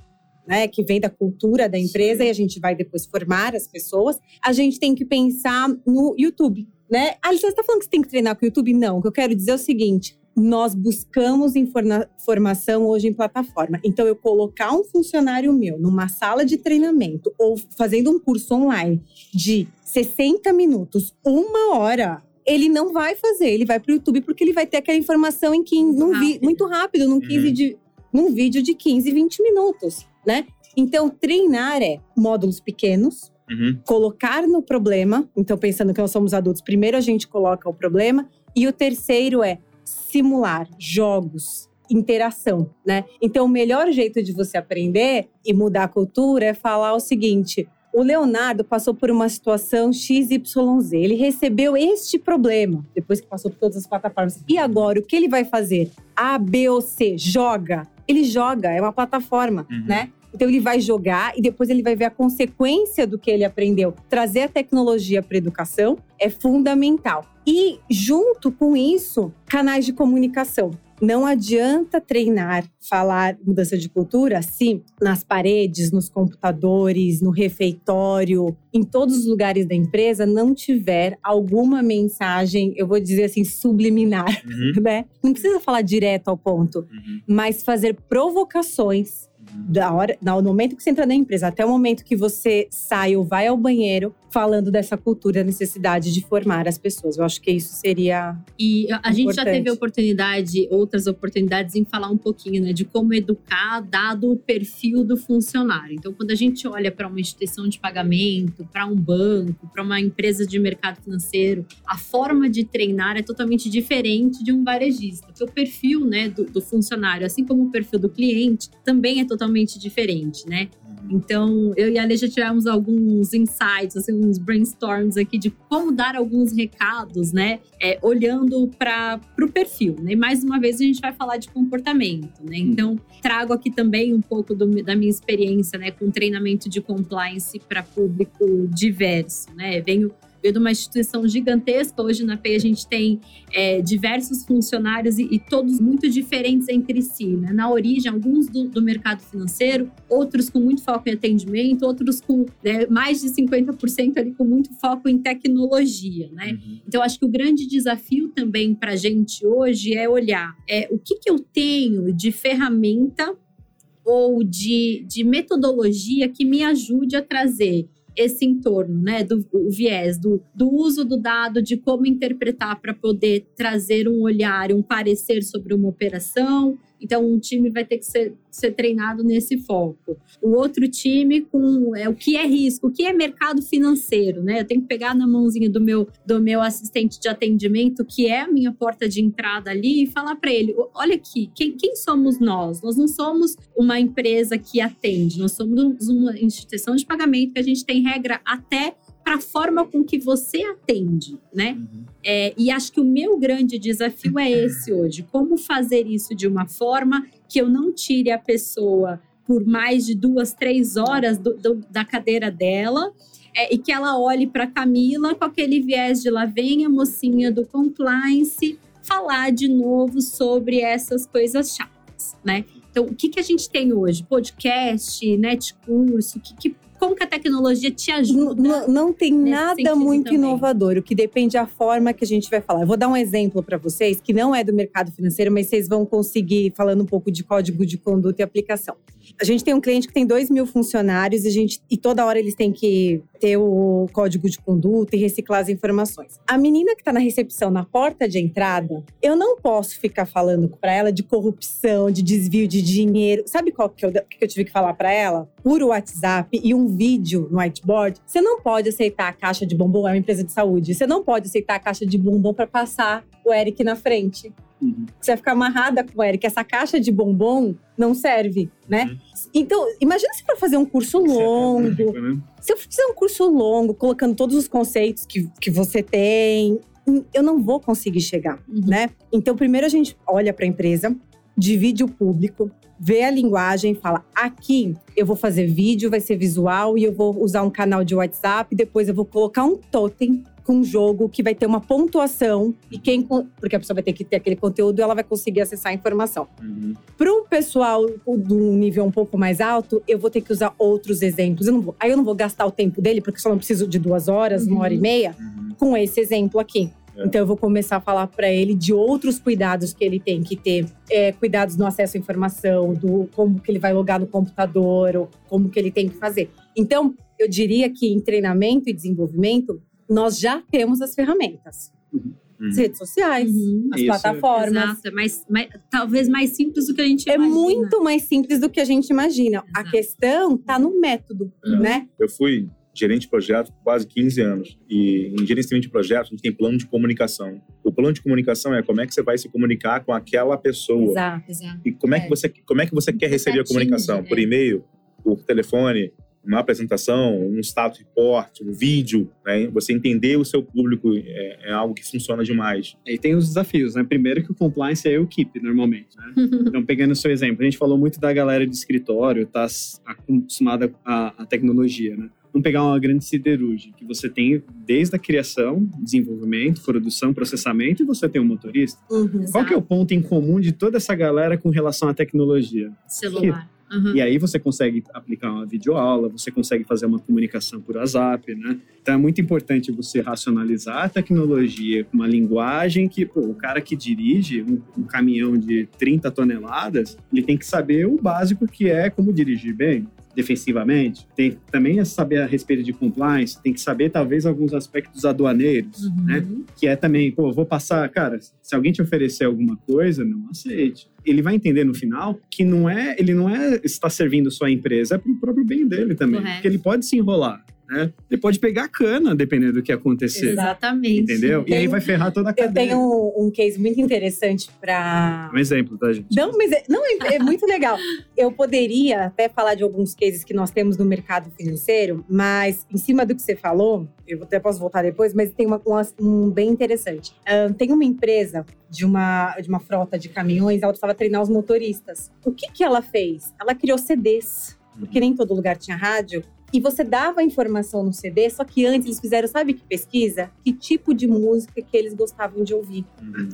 Speaker 4: né, que vem da cultura da empresa e a gente vai depois formar as pessoas, a gente tem que pensar no YouTube, né? Ah, você está falando que você tem que treinar com o YouTube? Não, o que eu quero dizer é o seguinte, nós buscamos informa- formação hoje em plataforma. Então, eu colocar um funcionário meu numa sala de treinamento ou fazendo um curso online de 60 minutos, uma hora, ele não vai fazer, ele vai para o YouTube porque ele vai ter aquela informação em 15, num vi- muito rápido, num, 15
Speaker 2: Uhum.
Speaker 4: de, num vídeo de 15, 20 minutos, né? Então, treinar é módulos pequenos,
Speaker 2: Uhum.
Speaker 4: colocar no problema. Então, pensando que nós somos adultos, primeiro a gente coloca o problema. E o terceiro é simular jogos, interação, né? Então, o melhor jeito de você aprender e mudar a cultura é falar o seguinte. O Leonardo passou por uma situação XYZ. Ele recebeu este problema depois que passou por todas as plataformas. E agora, o que ele vai fazer? A, B ou C? Joga. Ele joga, é uma plataforma,
Speaker 2: Uhum.
Speaker 4: né? Então ele vai jogar e depois ele vai ver a consequência do que ele aprendeu. Trazer a tecnologia para educação é fundamental. E junto com isso, canais de comunicação. Não adianta treinar, falar mudança de cultura se nas paredes, nos computadores, no refeitório, em todos os lugares da empresa não tiver alguma mensagem, eu vou dizer assim, subliminar,
Speaker 2: Uhum.
Speaker 4: né? Não precisa falar direto ao ponto
Speaker 2: Uhum.
Speaker 4: mas fazer provocações Da hora, no momento que você entra na empresa até o momento que você sai ou vai ao banheiro, falando dessa cultura, a necessidade de formar as pessoas. Eu acho que isso seria.
Speaker 1: E a, a gente já teve oportunidade, outras oportunidades, em falar um pouquinho né, de como educar, dado o perfil do funcionário. Então, quando a gente olha para uma instituição de pagamento, para um banco, para uma empresa de mercado financeiro, a forma de treinar é totalmente diferente de um varejista. Porque o perfil né, do, do funcionário, assim como o perfil do cliente, também é totalmente diferente, né? Então, eu e a Ale já tivemos alguns insights, assim, uns brainstorms aqui de como dar alguns recados, né? É, olhando para o perfil, né? E mais uma vez a gente vai falar de comportamento, né? Então, trago aqui também um pouco do- da minha experiência, né? Com treinamento de compliance para público diverso, né? Venho de uma instituição gigantesca. Hoje na PEI a gente tem é, diversos funcionários e, e todos muito diferentes entre si. Né? Na origem, alguns do, do mercado financeiro, outros com muito foco em atendimento, outros com né, mais de 50% ali com muito foco em tecnologia. Né?
Speaker 2: Uhum.
Speaker 1: Então, acho que o grande desafio também para a gente hoje é olhar é, o que, que eu tenho de ferramenta ou de, de metodologia que me ajude a trazer esse entorno, né, do viés, do, do uso do dado, de como interpretar para poder trazer um olhar, um parecer sobre uma operação. Então, um time vai ter que ser, ser treinado nesse foco. O outro time com é, o que é risco, o que é mercado financeiro, né? Eu tenho que pegar na mãozinha do meu, do meu assistente de atendimento, que é a minha porta de entrada ali, e falar para ele: olha aqui, quem, quem somos nós? Nós não somos uma empresa que atende, nós somos uma instituição de pagamento que a gente tem regra até para a forma com que você atende, né?
Speaker 2: Uhum.
Speaker 1: É, e acho que o meu grande desafio é esse hoje: como fazer isso de uma forma que eu não tire a pessoa por mais de duas, três horas do- do- da cadeira dela. é, e que ela olhe para Camila com aquele viés de lá vem a mocinha do compliance falar de novo sobre essas coisas chatas, né? Então, o que, que a gente tem hoje? Podcast, netcurso, o que, que, como que a tecnologia te ajuda?
Speaker 4: n- não tem nada muito
Speaker 1: também.
Speaker 4: inovador. O que depende da forma que a gente vai falar. Eu vou dar um exemplo para vocês, que não é do mercado financeiro, mas vocês vão conseguir falando um pouco de código de conduta e aplicação. A gente tem um cliente que tem 2 mil funcionários e, a gente, e toda hora eles têm que ter o código de conduta e reciclar as informações. A menina que está na recepção, na porta de entrada, eu não posso ficar falando para ela de corrupção, de desvio de dinheiro. Sabe qual que eu, que eu tive que falar para ela? Por WhatsApp e um vídeo no whiteboard. Você não pode aceitar a caixa de bombom, é uma empresa de saúde. Você não pode aceitar a caixa de bombom para passar o Eric na frente.
Speaker 3: Uhum.
Speaker 4: Você vai ficar amarrada com o Eric. Essa caixa de bombom não serve, né?
Speaker 2: Uhum.
Speaker 4: Então, imagina se for fazer um curso longo,
Speaker 3: Né?
Speaker 4: se eu fizer um curso longo, colocando todos os conceitos que, que você tem, eu não vou conseguir chegar,
Speaker 1: Uhum.
Speaker 4: né? Então, primeiro a gente olha para a empresa, divide o público, vê a linguagem, fala: aqui eu vou fazer vídeo, vai ser visual e eu vou usar um canal de WhatsApp, depois eu vou colocar um totem com um jogo que vai ter uma pontuação e quem porque a pessoa vai ter que ter aquele conteúdo, ela vai conseguir acessar a informação.
Speaker 2: Uhum.
Speaker 4: Para um pessoal de um nível um pouco mais alto, eu vou ter que usar outros exemplos. Eu não vou, aí eu não vou gastar o tempo dele, porque eu só não preciso de duas horas, uma hora e meia,
Speaker 2: Uhum.
Speaker 4: com esse exemplo aqui.
Speaker 2: É.
Speaker 4: Então eu vou começar a falar para ele de outros cuidados que ele tem que ter, é, cuidados no acesso à informação, do como que ele vai logar no computador, ou como que ele tem que fazer. Então eu diria que em treinamento e desenvolvimento nós já temos as ferramentas,
Speaker 2: Uhum.
Speaker 4: as redes sociais,
Speaker 1: Uhum.
Speaker 4: as
Speaker 3: Isso.
Speaker 4: plataformas.
Speaker 1: Exato, é mais, mais- talvez mais simples do que a gente
Speaker 4: É
Speaker 1: imagina.
Speaker 4: muito mais simples do que a gente imagina. A
Speaker 1: Exato.
Speaker 4: questão tá no método,
Speaker 2: É.
Speaker 4: né?
Speaker 2: Eu fui gerente de projeto por quase 15 anos. E em gerenciamento de projetos, a gente tem plano de comunicação. O plano de comunicação é como é que você vai se comunicar com aquela pessoa.
Speaker 4: Exato.
Speaker 1: Exato.
Speaker 2: E como é, que
Speaker 1: É.
Speaker 2: você, como é que você quer receber a comunicação? Por
Speaker 1: é.
Speaker 2: e-mail, por telefone, uma apresentação, um status report, um vídeo. Né? Você entender o seu público é, é algo que funciona demais.
Speaker 3: E tem os desafios, né? Primeiro que o compliance é o keep, normalmente, né? Então, pegando o seu exemplo, a gente falou muito da galera de escritório, tá acostumada à, à tecnologia, né? Vamos pegar uma grande siderúrgica, que você tem desde a criação, desenvolvimento, produção, processamento, e você tem um motorista.
Speaker 4: Uhum.
Speaker 3: Qual que é o ponto em comum de toda essa galera com relação à tecnologia?
Speaker 1: Celular. Uhum.
Speaker 3: E aí você consegue aplicar uma videoaula, você consegue fazer uma comunicação por WhatsApp, né? Então é muito importante você racionalizar a tecnologia com uma linguagem que, pô, o cara que dirige um, um caminhão de 30 toneladas, ele tem que saber o básico que é como dirigir bem defensivamente, tem também saber a respeito de compliance, tem que saber talvez alguns aspectos aduaneiros,
Speaker 1: Uhum.
Speaker 3: né? Que é também, pô, vou passar, cara, se alguém te oferecer alguma coisa, não aceite. Ele vai entender no final que não é, ele não é está servindo só a empresa, é pro próprio bem dele também,
Speaker 1: Correto.
Speaker 3: porque ele pode se enrolar, né? Ele pode pegar cana dependendo do que acontecer,
Speaker 1: Exatamente.
Speaker 3: entendeu? E aí
Speaker 4: Tem-
Speaker 3: vai ferrar toda a
Speaker 4: Eu
Speaker 3: cadeia.
Speaker 4: tenho um, um case muito interessante para.
Speaker 3: Um exemplo, tá, gente?
Speaker 4: Não, mas é, não, é, é muito legal. Eu poderia até falar de alguns cases que nós temos no mercado financeiro, mas em cima do que você falou, eu até posso voltar depois, mas tem uma- um, um bem interessante. Ahn, tem uma empresa de uma, de uma frota de caminhões, ela precisava treinar os motoristas. O que, que ela fez? Ela criou CDs, porque nem todo lugar tinha rádio. E você dava a informação no CD, só que antes eles fizeram, sabe que pesquisa? Que tipo de música que eles gostavam de ouvir.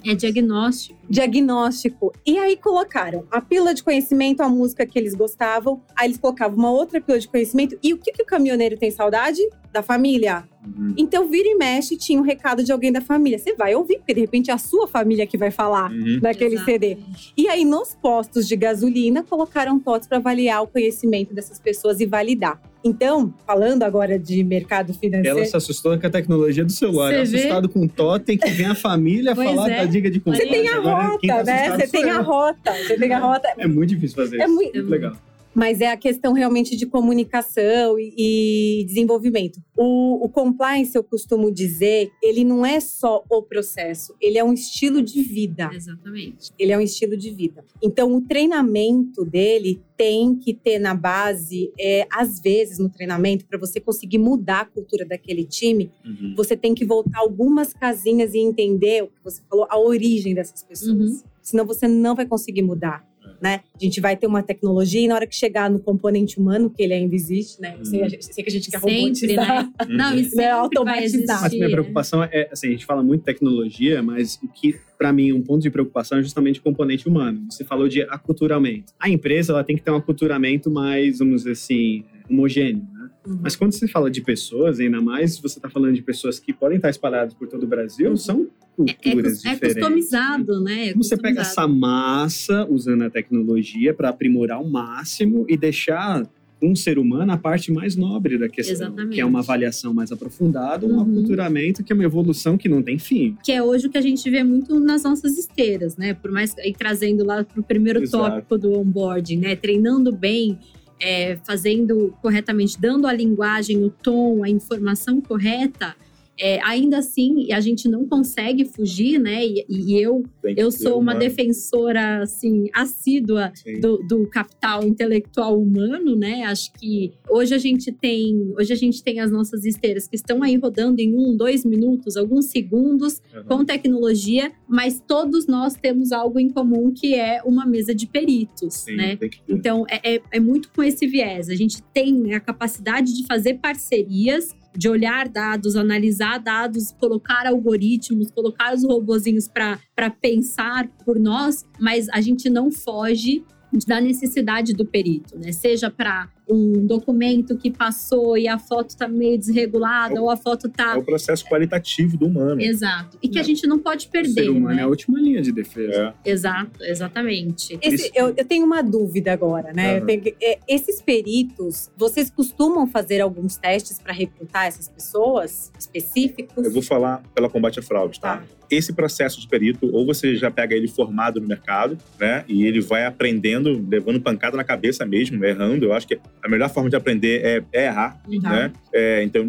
Speaker 1: É diagnóstico.
Speaker 4: diagnóstico. E aí colocaram a pílula de conhecimento, a música que eles gostavam. Aí eles colocavam uma outra pílula de conhecimento. E o que, que o caminhoneiro tem saudade? Da família.
Speaker 2: Uhum.
Speaker 4: Então vira e mexe, tinha um recado de alguém da família. Você vai ouvir, porque de repente é a sua família que vai falar
Speaker 2: Uhum.
Speaker 4: naquele CD. E aí nos postos de gasolina colocaram TOTS para avaliar o conhecimento dessas pessoas e validar. Então, falando agora de mercado financeiro.
Speaker 3: Ela se assustou com a tecnologia do celular.
Speaker 1: Você
Speaker 3: assustado com o totem, que vem a família falar
Speaker 1: é.
Speaker 3: da dica de
Speaker 4: Você
Speaker 3: compliance.
Speaker 4: tem a
Speaker 3: Agora, tá
Speaker 4: rota, né?
Speaker 3: assustado
Speaker 4: Você tem a rota. Você tem a rota.
Speaker 3: É muito difícil fazer
Speaker 4: É
Speaker 3: isso.
Speaker 4: muito-
Speaker 3: muito legal.
Speaker 4: Mas é a questão realmente de comunicação e, e desenvolvimento. O, o compliance, eu costumo dizer, ele não é só o processo, ele é um estilo de vida.
Speaker 1: Exatamente.
Speaker 4: Ele é um estilo de vida. Então, o treinamento dele tem que ter na base, é, às vezes, no treinamento, para você conseguir mudar a cultura daquele time,
Speaker 2: Uhum.
Speaker 4: você tem que voltar algumas casinhas e entender o que você falou, a origem dessas pessoas.
Speaker 1: Uhum.
Speaker 4: Senão você não vai conseguir mudar. Né? A gente vai ter uma tecnologia e na hora que chegar no componente humano, que ele ainda existe, né? Eu sei,
Speaker 2: Uhum.
Speaker 4: a gente- sei que a gente quer
Speaker 1: Sempre,
Speaker 4: robotizar.
Speaker 1: né? Não, isso
Speaker 4: Né,
Speaker 1: sempre
Speaker 4: automatizar.
Speaker 3: Mas minha
Speaker 1: é.
Speaker 3: preocupação é, assim, a gente fala muito tecnologia, mas o que, para mim, um ponto de preocupação é justamente o componente humano. Você falou de aculturamento. A empresa, ela tem que ter um aculturamento mais, vamos dizer assim, homogêneo, né?
Speaker 4: Uhum.
Speaker 3: Mas quando você fala de pessoas, ainda mais você está falando de pessoas que podem estar espalhadas por todo o Brasil, são
Speaker 1: É,
Speaker 3: culturas
Speaker 1: é
Speaker 3: diferentes.
Speaker 1: customizado, né? É
Speaker 3: Como você pega
Speaker 1: customizado.
Speaker 3: essa massa usando a tecnologia para aprimorar ao máximo e deixar um ser humano a parte mais nobre da questão,
Speaker 1: Exatamente.
Speaker 3: que é uma avaliação mais aprofundada, um
Speaker 1: Uhum.
Speaker 3: aculturamento que é uma evolução que não tem fim.
Speaker 1: que é hoje o que a gente vê muito nas nossas esteiras, né? Por mais aí trazendo lá para o primeiro
Speaker 2: Exato.
Speaker 1: tópico do onboarding, né? Treinando bem, é, fazendo corretamente, dando a linguagem, o tom, a informação correta. É, ainda assim, a gente não consegue fugir, né? E, e eu, eu sou uma defensora assim assídua do, do capital intelectual humano, né? Acho que hoje a gente tem, hoje a gente tem as nossas esteiras que estão aí rodando em um, dois minutos, alguns segundos,
Speaker 2: Uhum.
Speaker 1: com tecnologia, mas todos nós temos algo em comum que é uma mesa de peritos,
Speaker 2: Sim,
Speaker 1: né? Então é, é, é muito com esse viés. A gente tem a capacidade de fazer parcerias, de olhar dados, analisar dados, colocar algoritmos, colocar os robozinhos para pensar por nós, mas a gente não foge da necessidade do perito, né? Seja para um documento que passou e a foto tá meio desregulada,
Speaker 2: É o-
Speaker 1: ou a foto tá.
Speaker 2: É o processo qualitativo do humano.
Speaker 1: Exato. E que a
Speaker 3: É.
Speaker 1: gente não pode
Speaker 3: o
Speaker 1: perder.
Speaker 3: ser humano
Speaker 1: né?
Speaker 3: é a última linha de defesa.
Speaker 2: É.
Speaker 1: Exato, exatamente.
Speaker 4: Esse- eu, eu tenho uma dúvida agora, né? Eu
Speaker 2: Aham.
Speaker 4: tenho que- é, esses peritos, vocês costumam fazer alguns testes para recrutar essas pessoas específicos?
Speaker 2: Eu vou falar pela combate à fraude, tá?
Speaker 4: Tá.
Speaker 2: Esse processo de perito, ou você já pega ele formado no mercado, né? E ele vai aprendendo, levando pancada na cabeça mesmo, errando. Eu acho que a melhor forma de aprender é, é errar,
Speaker 1: Tá.
Speaker 2: né? É, então,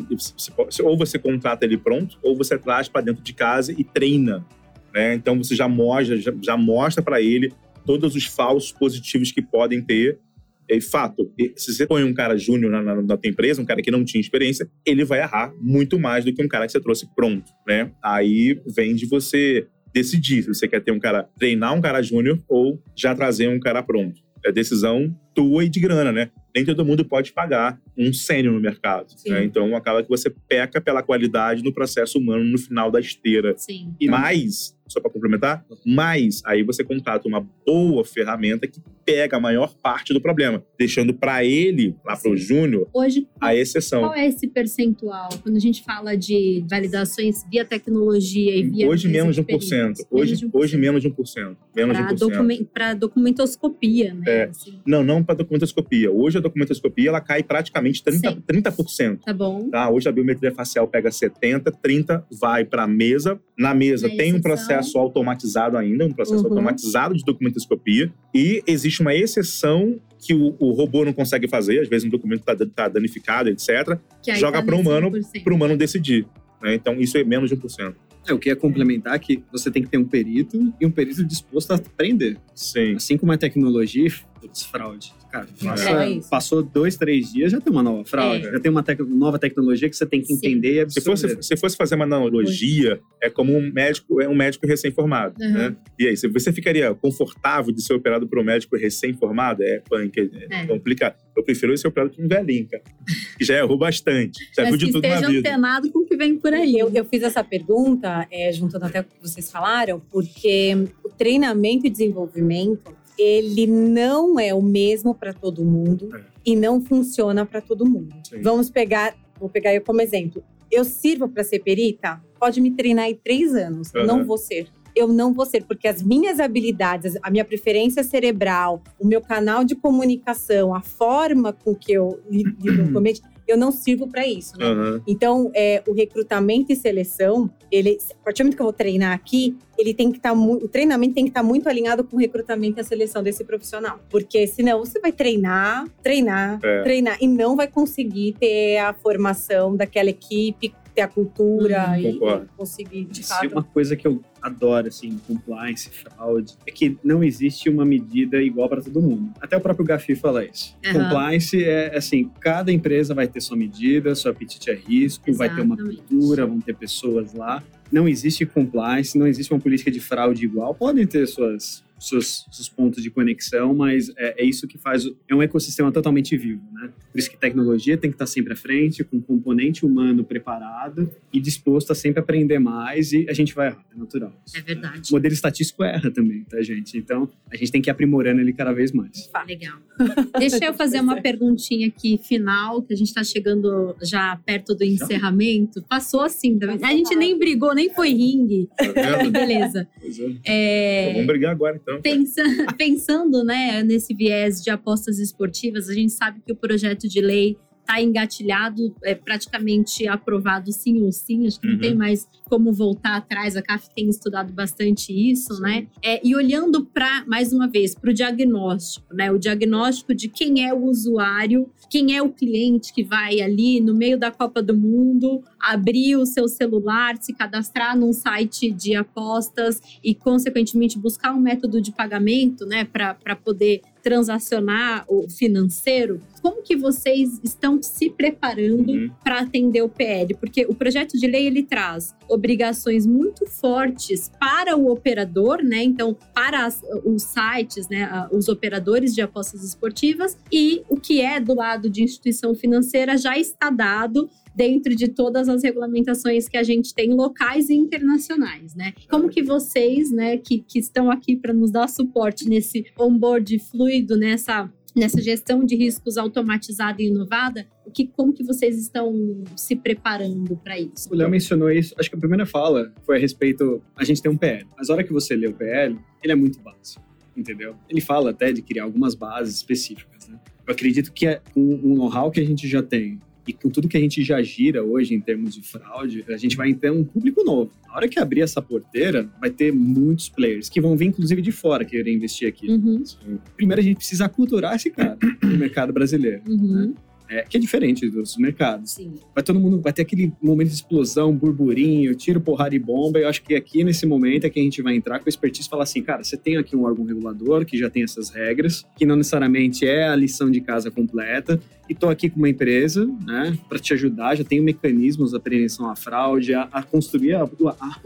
Speaker 2: ou você contrata ele pronto, ou você traz para dentro de casa e treina, né? Então, você já mostra, já, já mostra para ele todos os falsos positivos que podem ter. E fato, se você põe um cara júnior na, na, na tua empresa, um cara que não tinha experiência, ele vai errar muito mais do que um cara que você trouxe pronto, né? Aí vem de você decidir se você quer ter um cara, treinar um cara júnior ou já trazer um cara pronto. É decisão toa e de grana, né? Nem todo mundo pode pagar um sênior no mercado. Né? Então acaba que você peca pela qualidade no processo humano no final da esteira.
Speaker 1: Sim.
Speaker 2: E mais, só para complementar, mais aí você contrata uma boa ferramenta que pega a maior parte do problema, deixando para ele, lá para o júnior,
Speaker 1: Hoje,
Speaker 2: a exceção.
Speaker 1: qual é esse percentual? Quando a gente fala de validações via tecnologia e via.
Speaker 2: Hoje menos de 1%.
Speaker 1: experiência?
Speaker 2: Hoje,
Speaker 1: Menos de 1%.
Speaker 2: hoje menos de 1%. Menos de
Speaker 1: Para
Speaker 2: 1%.
Speaker 1: documen documentoscopia, né?
Speaker 2: É.
Speaker 1: Assim.
Speaker 2: Não, não para documentoscopia. Hoje a documentoscopia ela cai praticamente 30%.
Speaker 1: Sim.
Speaker 2: 30%.
Speaker 1: Tá bom.
Speaker 2: Tá? Hoje a biometria facial pega 70, 30 vai para a mesa. Na mesa
Speaker 1: Na
Speaker 2: tem um
Speaker 1: exceção.
Speaker 2: Processo automatizado ainda, um processo
Speaker 4: Uhum.
Speaker 2: automatizado de documentoscopia. E existe uma exceção que o, o robô não consegue fazer, às vezes um documento está danificado, etc., Joga
Speaker 1: tá
Speaker 2: pro
Speaker 1: nesse
Speaker 2: humano,
Speaker 1: 1%.
Speaker 2: para o humano decidir. né? Então isso é menos de 1%.
Speaker 3: É, o que é complementar que você tem que ter um perito e um perito disposto a aprender.
Speaker 2: Sim.
Speaker 3: Assim como a tecnologia, putz, fraude. Cara, passa-
Speaker 4: É isso.
Speaker 3: passou dois, três dias, já tem uma nova fraude.
Speaker 1: É.
Speaker 3: Já tem uma tec- nova tecnologia que você tem que
Speaker 1: Sim.
Speaker 3: entender e
Speaker 2: Se
Speaker 3: absorver.
Speaker 2: fosse, se fosse fazer uma analogia, é como um médico, é um médico recém-formado,
Speaker 1: Uhum.
Speaker 2: né? E aí, se você ficaria confortável de ser operado por um médico recém-formado? É punk, é,
Speaker 1: É.
Speaker 2: complicado. Eu prefiro ser operado por um velhinho, cara, que já errou bastante, já viu
Speaker 1: Mas
Speaker 2: de
Speaker 1: que
Speaker 2: tudo na
Speaker 1: esteja
Speaker 2: vida.
Speaker 1: antenado com o que vem por aí.
Speaker 4: Eu, eu fiz essa pergunta, é, juntando até o que vocês falaram, porque o treinamento e desenvolvimento, ele não é o mesmo para todo mundo
Speaker 2: É.
Speaker 4: e não funciona para todo mundo.
Speaker 2: Sim.
Speaker 4: Vamos pegar, vou pegar eu como exemplo. Eu sirvo para ser perita? Pode me treinar em três anos. Eu
Speaker 2: Aham.
Speaker 4: não vou ser. Eu não vou ser, porque as minhas habilidades, a minha preferência cerebral, o meu canal de comunicação, a forma com que eu lido com o eu não sirvo para isso, né?
Speaker 2: Aham.
Speaker 4: Então, é, o recrutamento e seleção, ele, a partir do momento que eu vou treinar aqui, ele tem que estar o treinamento tem que estar muito alinhado com o recrutamento e a seleção desse profissional, porque senão você vai treinar, treinar,
Speaker 2: É.
Speaker 4: treinar e não vai conseguir ter a formação daquela equipe, ter a cultura
Speaker 1: Uhum.
Speaker 4: e, e conseguir de
Speaker 3: Se
Speaker 4: fato.
Speaker 3: uma coisa que eu adoro, assim, compliance, fraude, é que não existe uma medida igual para todo mundo. Até o próprio Gafi fala isso.
Speaker 1: Aham.
Speaker 3: Compliance é assim, cada empresa vai ter sua medida, seu apetite a risco, vai ter uma
Speaker 1: Exatamente.
Speaker 3: cultura, vão ter pessoas lá. Não existe compliance, não existe uma política de fraude igual. Podem ter suas seus, seus pontos de conexão, mas é, é isso que faz. É um ecossistema totalmente vivo, né? Por isso que tecnologia tem que estar sempre à frente, com um componente humano preparado e disposto a sempre aprender mais, e a gente vai errar, é natural.
Speaker 1: É verdade.
Speaker 3: O modelo estatístico erra também, tá, gente? Então, a gente tem que ir aprimorando ele cada vez mais.
Speaker 1: Legal. Deixa eu fazer uma perguntinha aqui final, que a gente está chegando já perto do encerramento. Passou assim, tá a gente nem brigou, nem foi ringue.
Speaker 2: Tá?
Speaker 1: Beleza.
Speaker 3: Pois é.
Speaker 1: É,
Speaker 2: Então, vamos brigar agora, então.
Speaker 1: Pensa- pensando né, nesse viés de apostas esportivas, a gente sabe que o projeto de lei está engatilhado, é praticamente aprovado sim ou sim, acho que não
Speaker 2: Uhum.
Speaker 1: tem mais como voltar atrás, a CAF tem estudado bastante isso, né? É, e olhando para, mais uma vez, para o diagnóstico, né? O diagnóstico de quem é o usuário, quem é o cliente que vai ali no meio da Copa do Mundo, abrir o seu celular, se cadastrar num site de apostas e, consequentemente, buscar um método de pagamento, né, para poder transacionar o financeiro. Como que vocês estão se preparando
Speaker 2: Uhum.
Speaker 1: para atender o PL? Porque o projeto de lei ele traz obrigações muito fortes para o operador, né? Então, para as- os sites, né, os operadores de apostas esportivas e o que é do lado de instituição financeira já está dado dentro de todas as regulamentações que a gente tem locais e internacionais, né? Como que vocês, né, que, que estão aqui para nos dar suporte nesse onboard fluido, nessa nessa gestão de riscos automatizada e inovada, o que como que vocês estão se preparando para isso?
Speaker 3: O Léo mencionou isso. Acho que a primeira fala foi a respeito. A gente tem um PL. Mas a hora que você lê o PL, ele é muito básico. Entendeu? Ele fala até de criar algumas bases específicas. Né? Eu acredito que é o know-how que a gente já tem e com tudo que a gente já gira hoje em termos de fraude, a gente vai ter um público novo. Na hora que abrir essa porteira, vai ter muitos players que vão vir, inclusive, de fora querer investir aqui.
Speaker 1: Uhum,
Speaker 3: Primeiro, a gente precisa aculturar esse cara no mercado brasileiro,
Speaker 1: uhum,
Speaker 3: é, que é diferente dos mercados
Speaker 1: sim.
Speaker 3: vai todo mundo, vai ter aquele momento de explosão, burburinho, tiro, porrada e bomba. Eu acho que aqui nesse momento é que a gente vai entrar com expertise e falar assim, cara, você tem aqui um órgão regulador que já tem essas regras, que não necessariamente é a lição de casa completa, e tô aqui com uma empresa, né, para te ajudar, já tenho mecanismos da prevenção à fraude, a, a construir, a, a-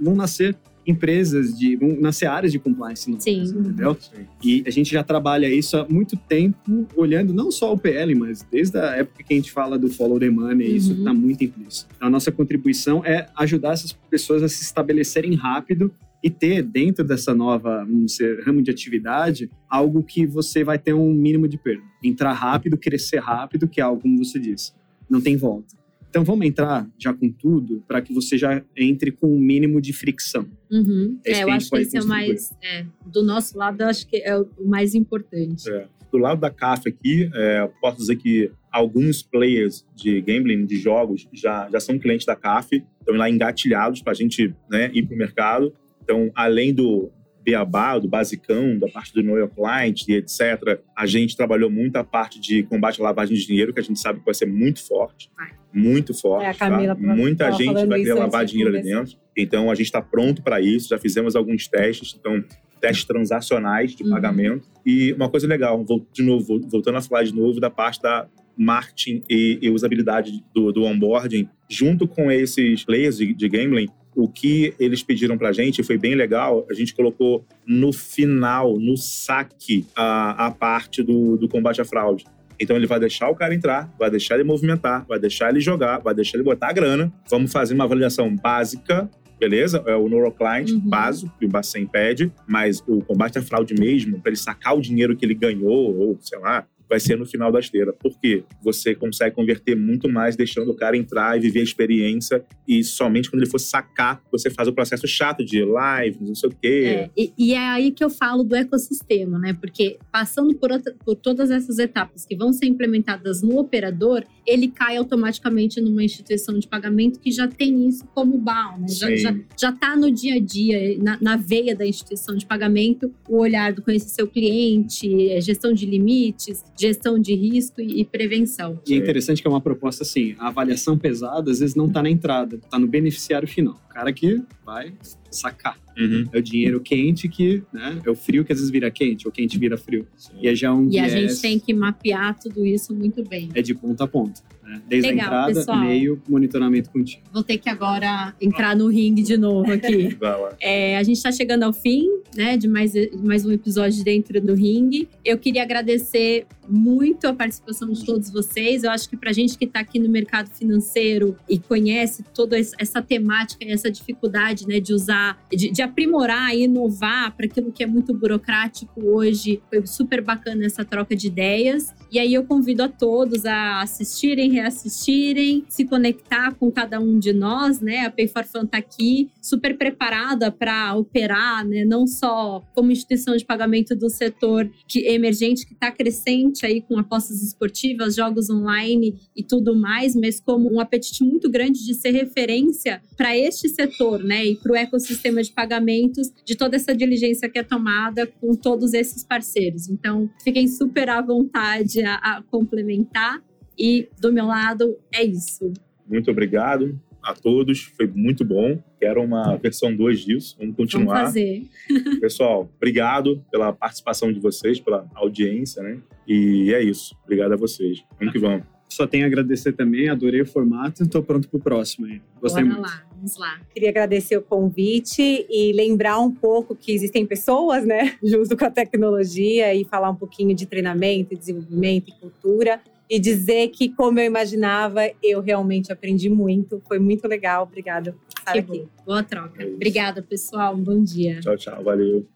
Speaker 3: vão nascer empresas de nas searas de compliance,
Speaker 1: Sim.
Speaker 3: entendeu?
Speaker 2: Sim.
Speaker 3: E a gente já trabalha isso há muito tempo, olhando não só o PL, mas desde a época que a gente fala do follow the money, isso
Speaker 1: Uhum.
Speaker 3: está muito implícito. Então, a nossa contribuição é ajudar essas pessoas a se estabelecerem rápido e ter dentro dessa nova vamos dizer, ramo de atividade algo que você vai ter um mínimo de perda. Entrar rápido, crescer rápido, que é algo como você disse, não tem volta. Então vamos entrar já com tudo para que você já entre com um mínimo de fricção.
Speaker 1: Uhum.
Speaker 3: É
Speaker 1: É, eu acho que esse é o mais. é, do nosso lado, eu acho que é o mais importante.
Speaker 2: É. Do lado da CAF aqui, é, posso dizer que alguns players de gambling, de jogos, já, já são clientes da CAF, estão lá engatilhados para a gente né, ir para o mercado. Então, além do beabá, do basicão, da parte do know your client e etc., a gente trabalhou muito a parte de combate à lavagem de dinheiro, que a gente sabe que vai ser muito forte. Muito forte.
Speaker 4: É, a Camila
Speaker 2: tá? Muita gente vai querer lavar dinheiro ali dentro. Então, a gente está pronto para isso. Já fizemos alguns testes. Então, testes transacionais de
Speaker 1: Uhum.
Speaker 2: pagamento. E uma coisa legal, de novo, vol- voltando a falar de novo da parte da marketing e, e usabilidade do, do onboarding, junto com esses players de, de gambling, o que eles pediram pra gente foi bem legal. A gente colocou no final, no saque, a, a parte do, do combate à fraude. Então ele vai deixar o cara entrar, vai deixar ele movimentar, vai deixar ele jogar, vai deixar ele botar a grana. Vamos fazer uma avaliação básica, beleza? É o NeuroClient
Speaker 1: Uhum.
Speaker 2: básico que o Bacen pede, mas o combate à fraude mesmo, para ele sacar o dinheiro que ele ganhou, ou sei lá, vai ser no final da esteira. Por quê? Você consegue converter muito mais deixando o cara entrar e viver a experiência e somente quando ele for sacar, você faz o processo chato de live, não sei o quê.
Speaker 1: É, e, e é aí que eu falo do ecossistema, né? Porque passando por, outra- por todas essas etapas que vão ser implementadas no operador, ele cai automaticamente numa instituição de pagamento que já tem isso como BAL, né? Já, já, já tá no dia a dia, na, na veia da instituição de pagamento, o olhar do conhecer seu cliente, gestão de limites, gestão de risco e, e prevenção.
Speaker 3: E é
Speaker 2: Sim.
Speaker 3: interessante que é uma proposta assim, a avaliação pesada às vezes não está na entrada, está no beneficiário final. O cara que vai sacar.
Speaker 2: Uhum.
Speaker 3: É o dinheiro quente que, né, é o frio que às vezes vira quente, ou quente vira frio. E é já um
Speaker 1: E a
Speaker 3: viés-
Speaker 1: gente tem que mapear tudo isso muito bem.
Speaker 3: é de ponta a ponta. Né? Desde
Speaker 1: Legal,
Speaker 3: a entrada,
Speaker 1: pessoal.
Speaker 3: meio, monitoramento contínuo.
Speaker 1: Vou ter que agora entrar no ringue de novo aqui.
Speaker 2: Vai lá.
Speaker 1: É, a gente está chegando ao fim né, de mais, mais um episódio dentro do ringue. Eu queria agradecer muito a participação de todos vocês. Eu acho que para a gente que está aqui no mercado financeiro e conhece toda es- essa temática e essa dificuldade né, de usar, de, de aprimorar e inovar para aquilo que é muito burocrático hoje, foi super bacana essa troca de ideias. E aí eu convido a todos a assistirem, reassistirem, se conectar com cada um de nós, né? A Pay for Fun tá aqui, super preparada para operar, né? Não só como instituição de pagamento do setor que emergente que está crescente aí com apostas esportivas, jogos online e tudo mais, mas como um apetite muito grande de ser referência para este setor, né? E para o ecossistema de pagamentos, de toda essa diligência que é tomada com todos esses parceiros. Então, fiquem super à vontade a, a complementar. E do meu lado é isso.
Speaker 2: Muito obrigado a todos, foi muito bom. Quero uma versão 2 disso, vamos
Speaker 1: Vamos
Speaker 2: continuar.
Speaker 1: fazer.
Speaker 2: Pessoal, obrigado pela participação de vocês, pela audiência, né? E é isso. Obrigado a vocês. Vamos que vamos.
Speaker 3: Só tenho a agradecer também, adorei o formato, estou pronto pro próximo aí. Gostei
Speaker 1: Bora
Speaker 3: muito.
Speaker 1: lá, vamos lá.
Speaker 4: Queria agradecer o convite e lembrar um pouco que existem pessoas, né, junto com a tecnologia e falar um pouquinho de treinamento, desenvolvimento e cultura. E dizer que, como eu imaginava, eu realmente aprendi muito. Foi muito legal. Obrigada por estar
Speaker 1: Que
Speaker 4: aqui.
Speaker 1: bom. Boa troca.
Speaker 2: É.
Speaker 1: Obrigada, pessoal. Um bom dia.
Speaker 2: Tchau, tchau. Valeu.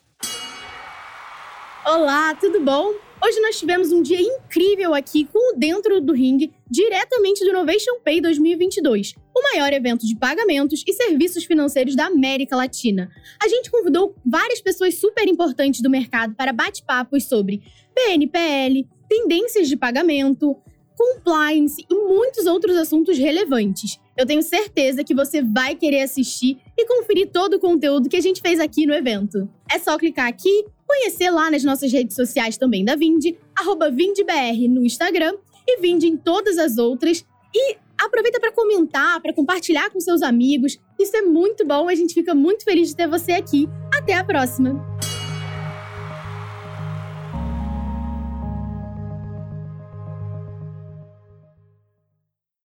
Speaker 5: Olá, tudo bom? Hoje nós tivemos um dia incrível aqui com o Dentro do Ring, diretamente do Innovation Pay 2022, o maior evento de pagamentos e serviços financeiros da América Latina. A gente convidou várias pessoas super importantes do mercado para bate-papos sobre PNPL, tendências de pagamento, compliance e muitos outros assuntos relevantes. Eu tenho certeza que você vai querer assistir e conferir todo o conteúdo que a gente fez aqui no evento. É só clicar aqui conhecer lá nas nossas redes sociais também da Vind, arroba VindBR no Instagram e Vind em todas as outras. E aproveita para comentar, para compartilhar com seus amigos. Isso é muito bom, a gente fica muito feliz de ter você aqui. Até a próxima!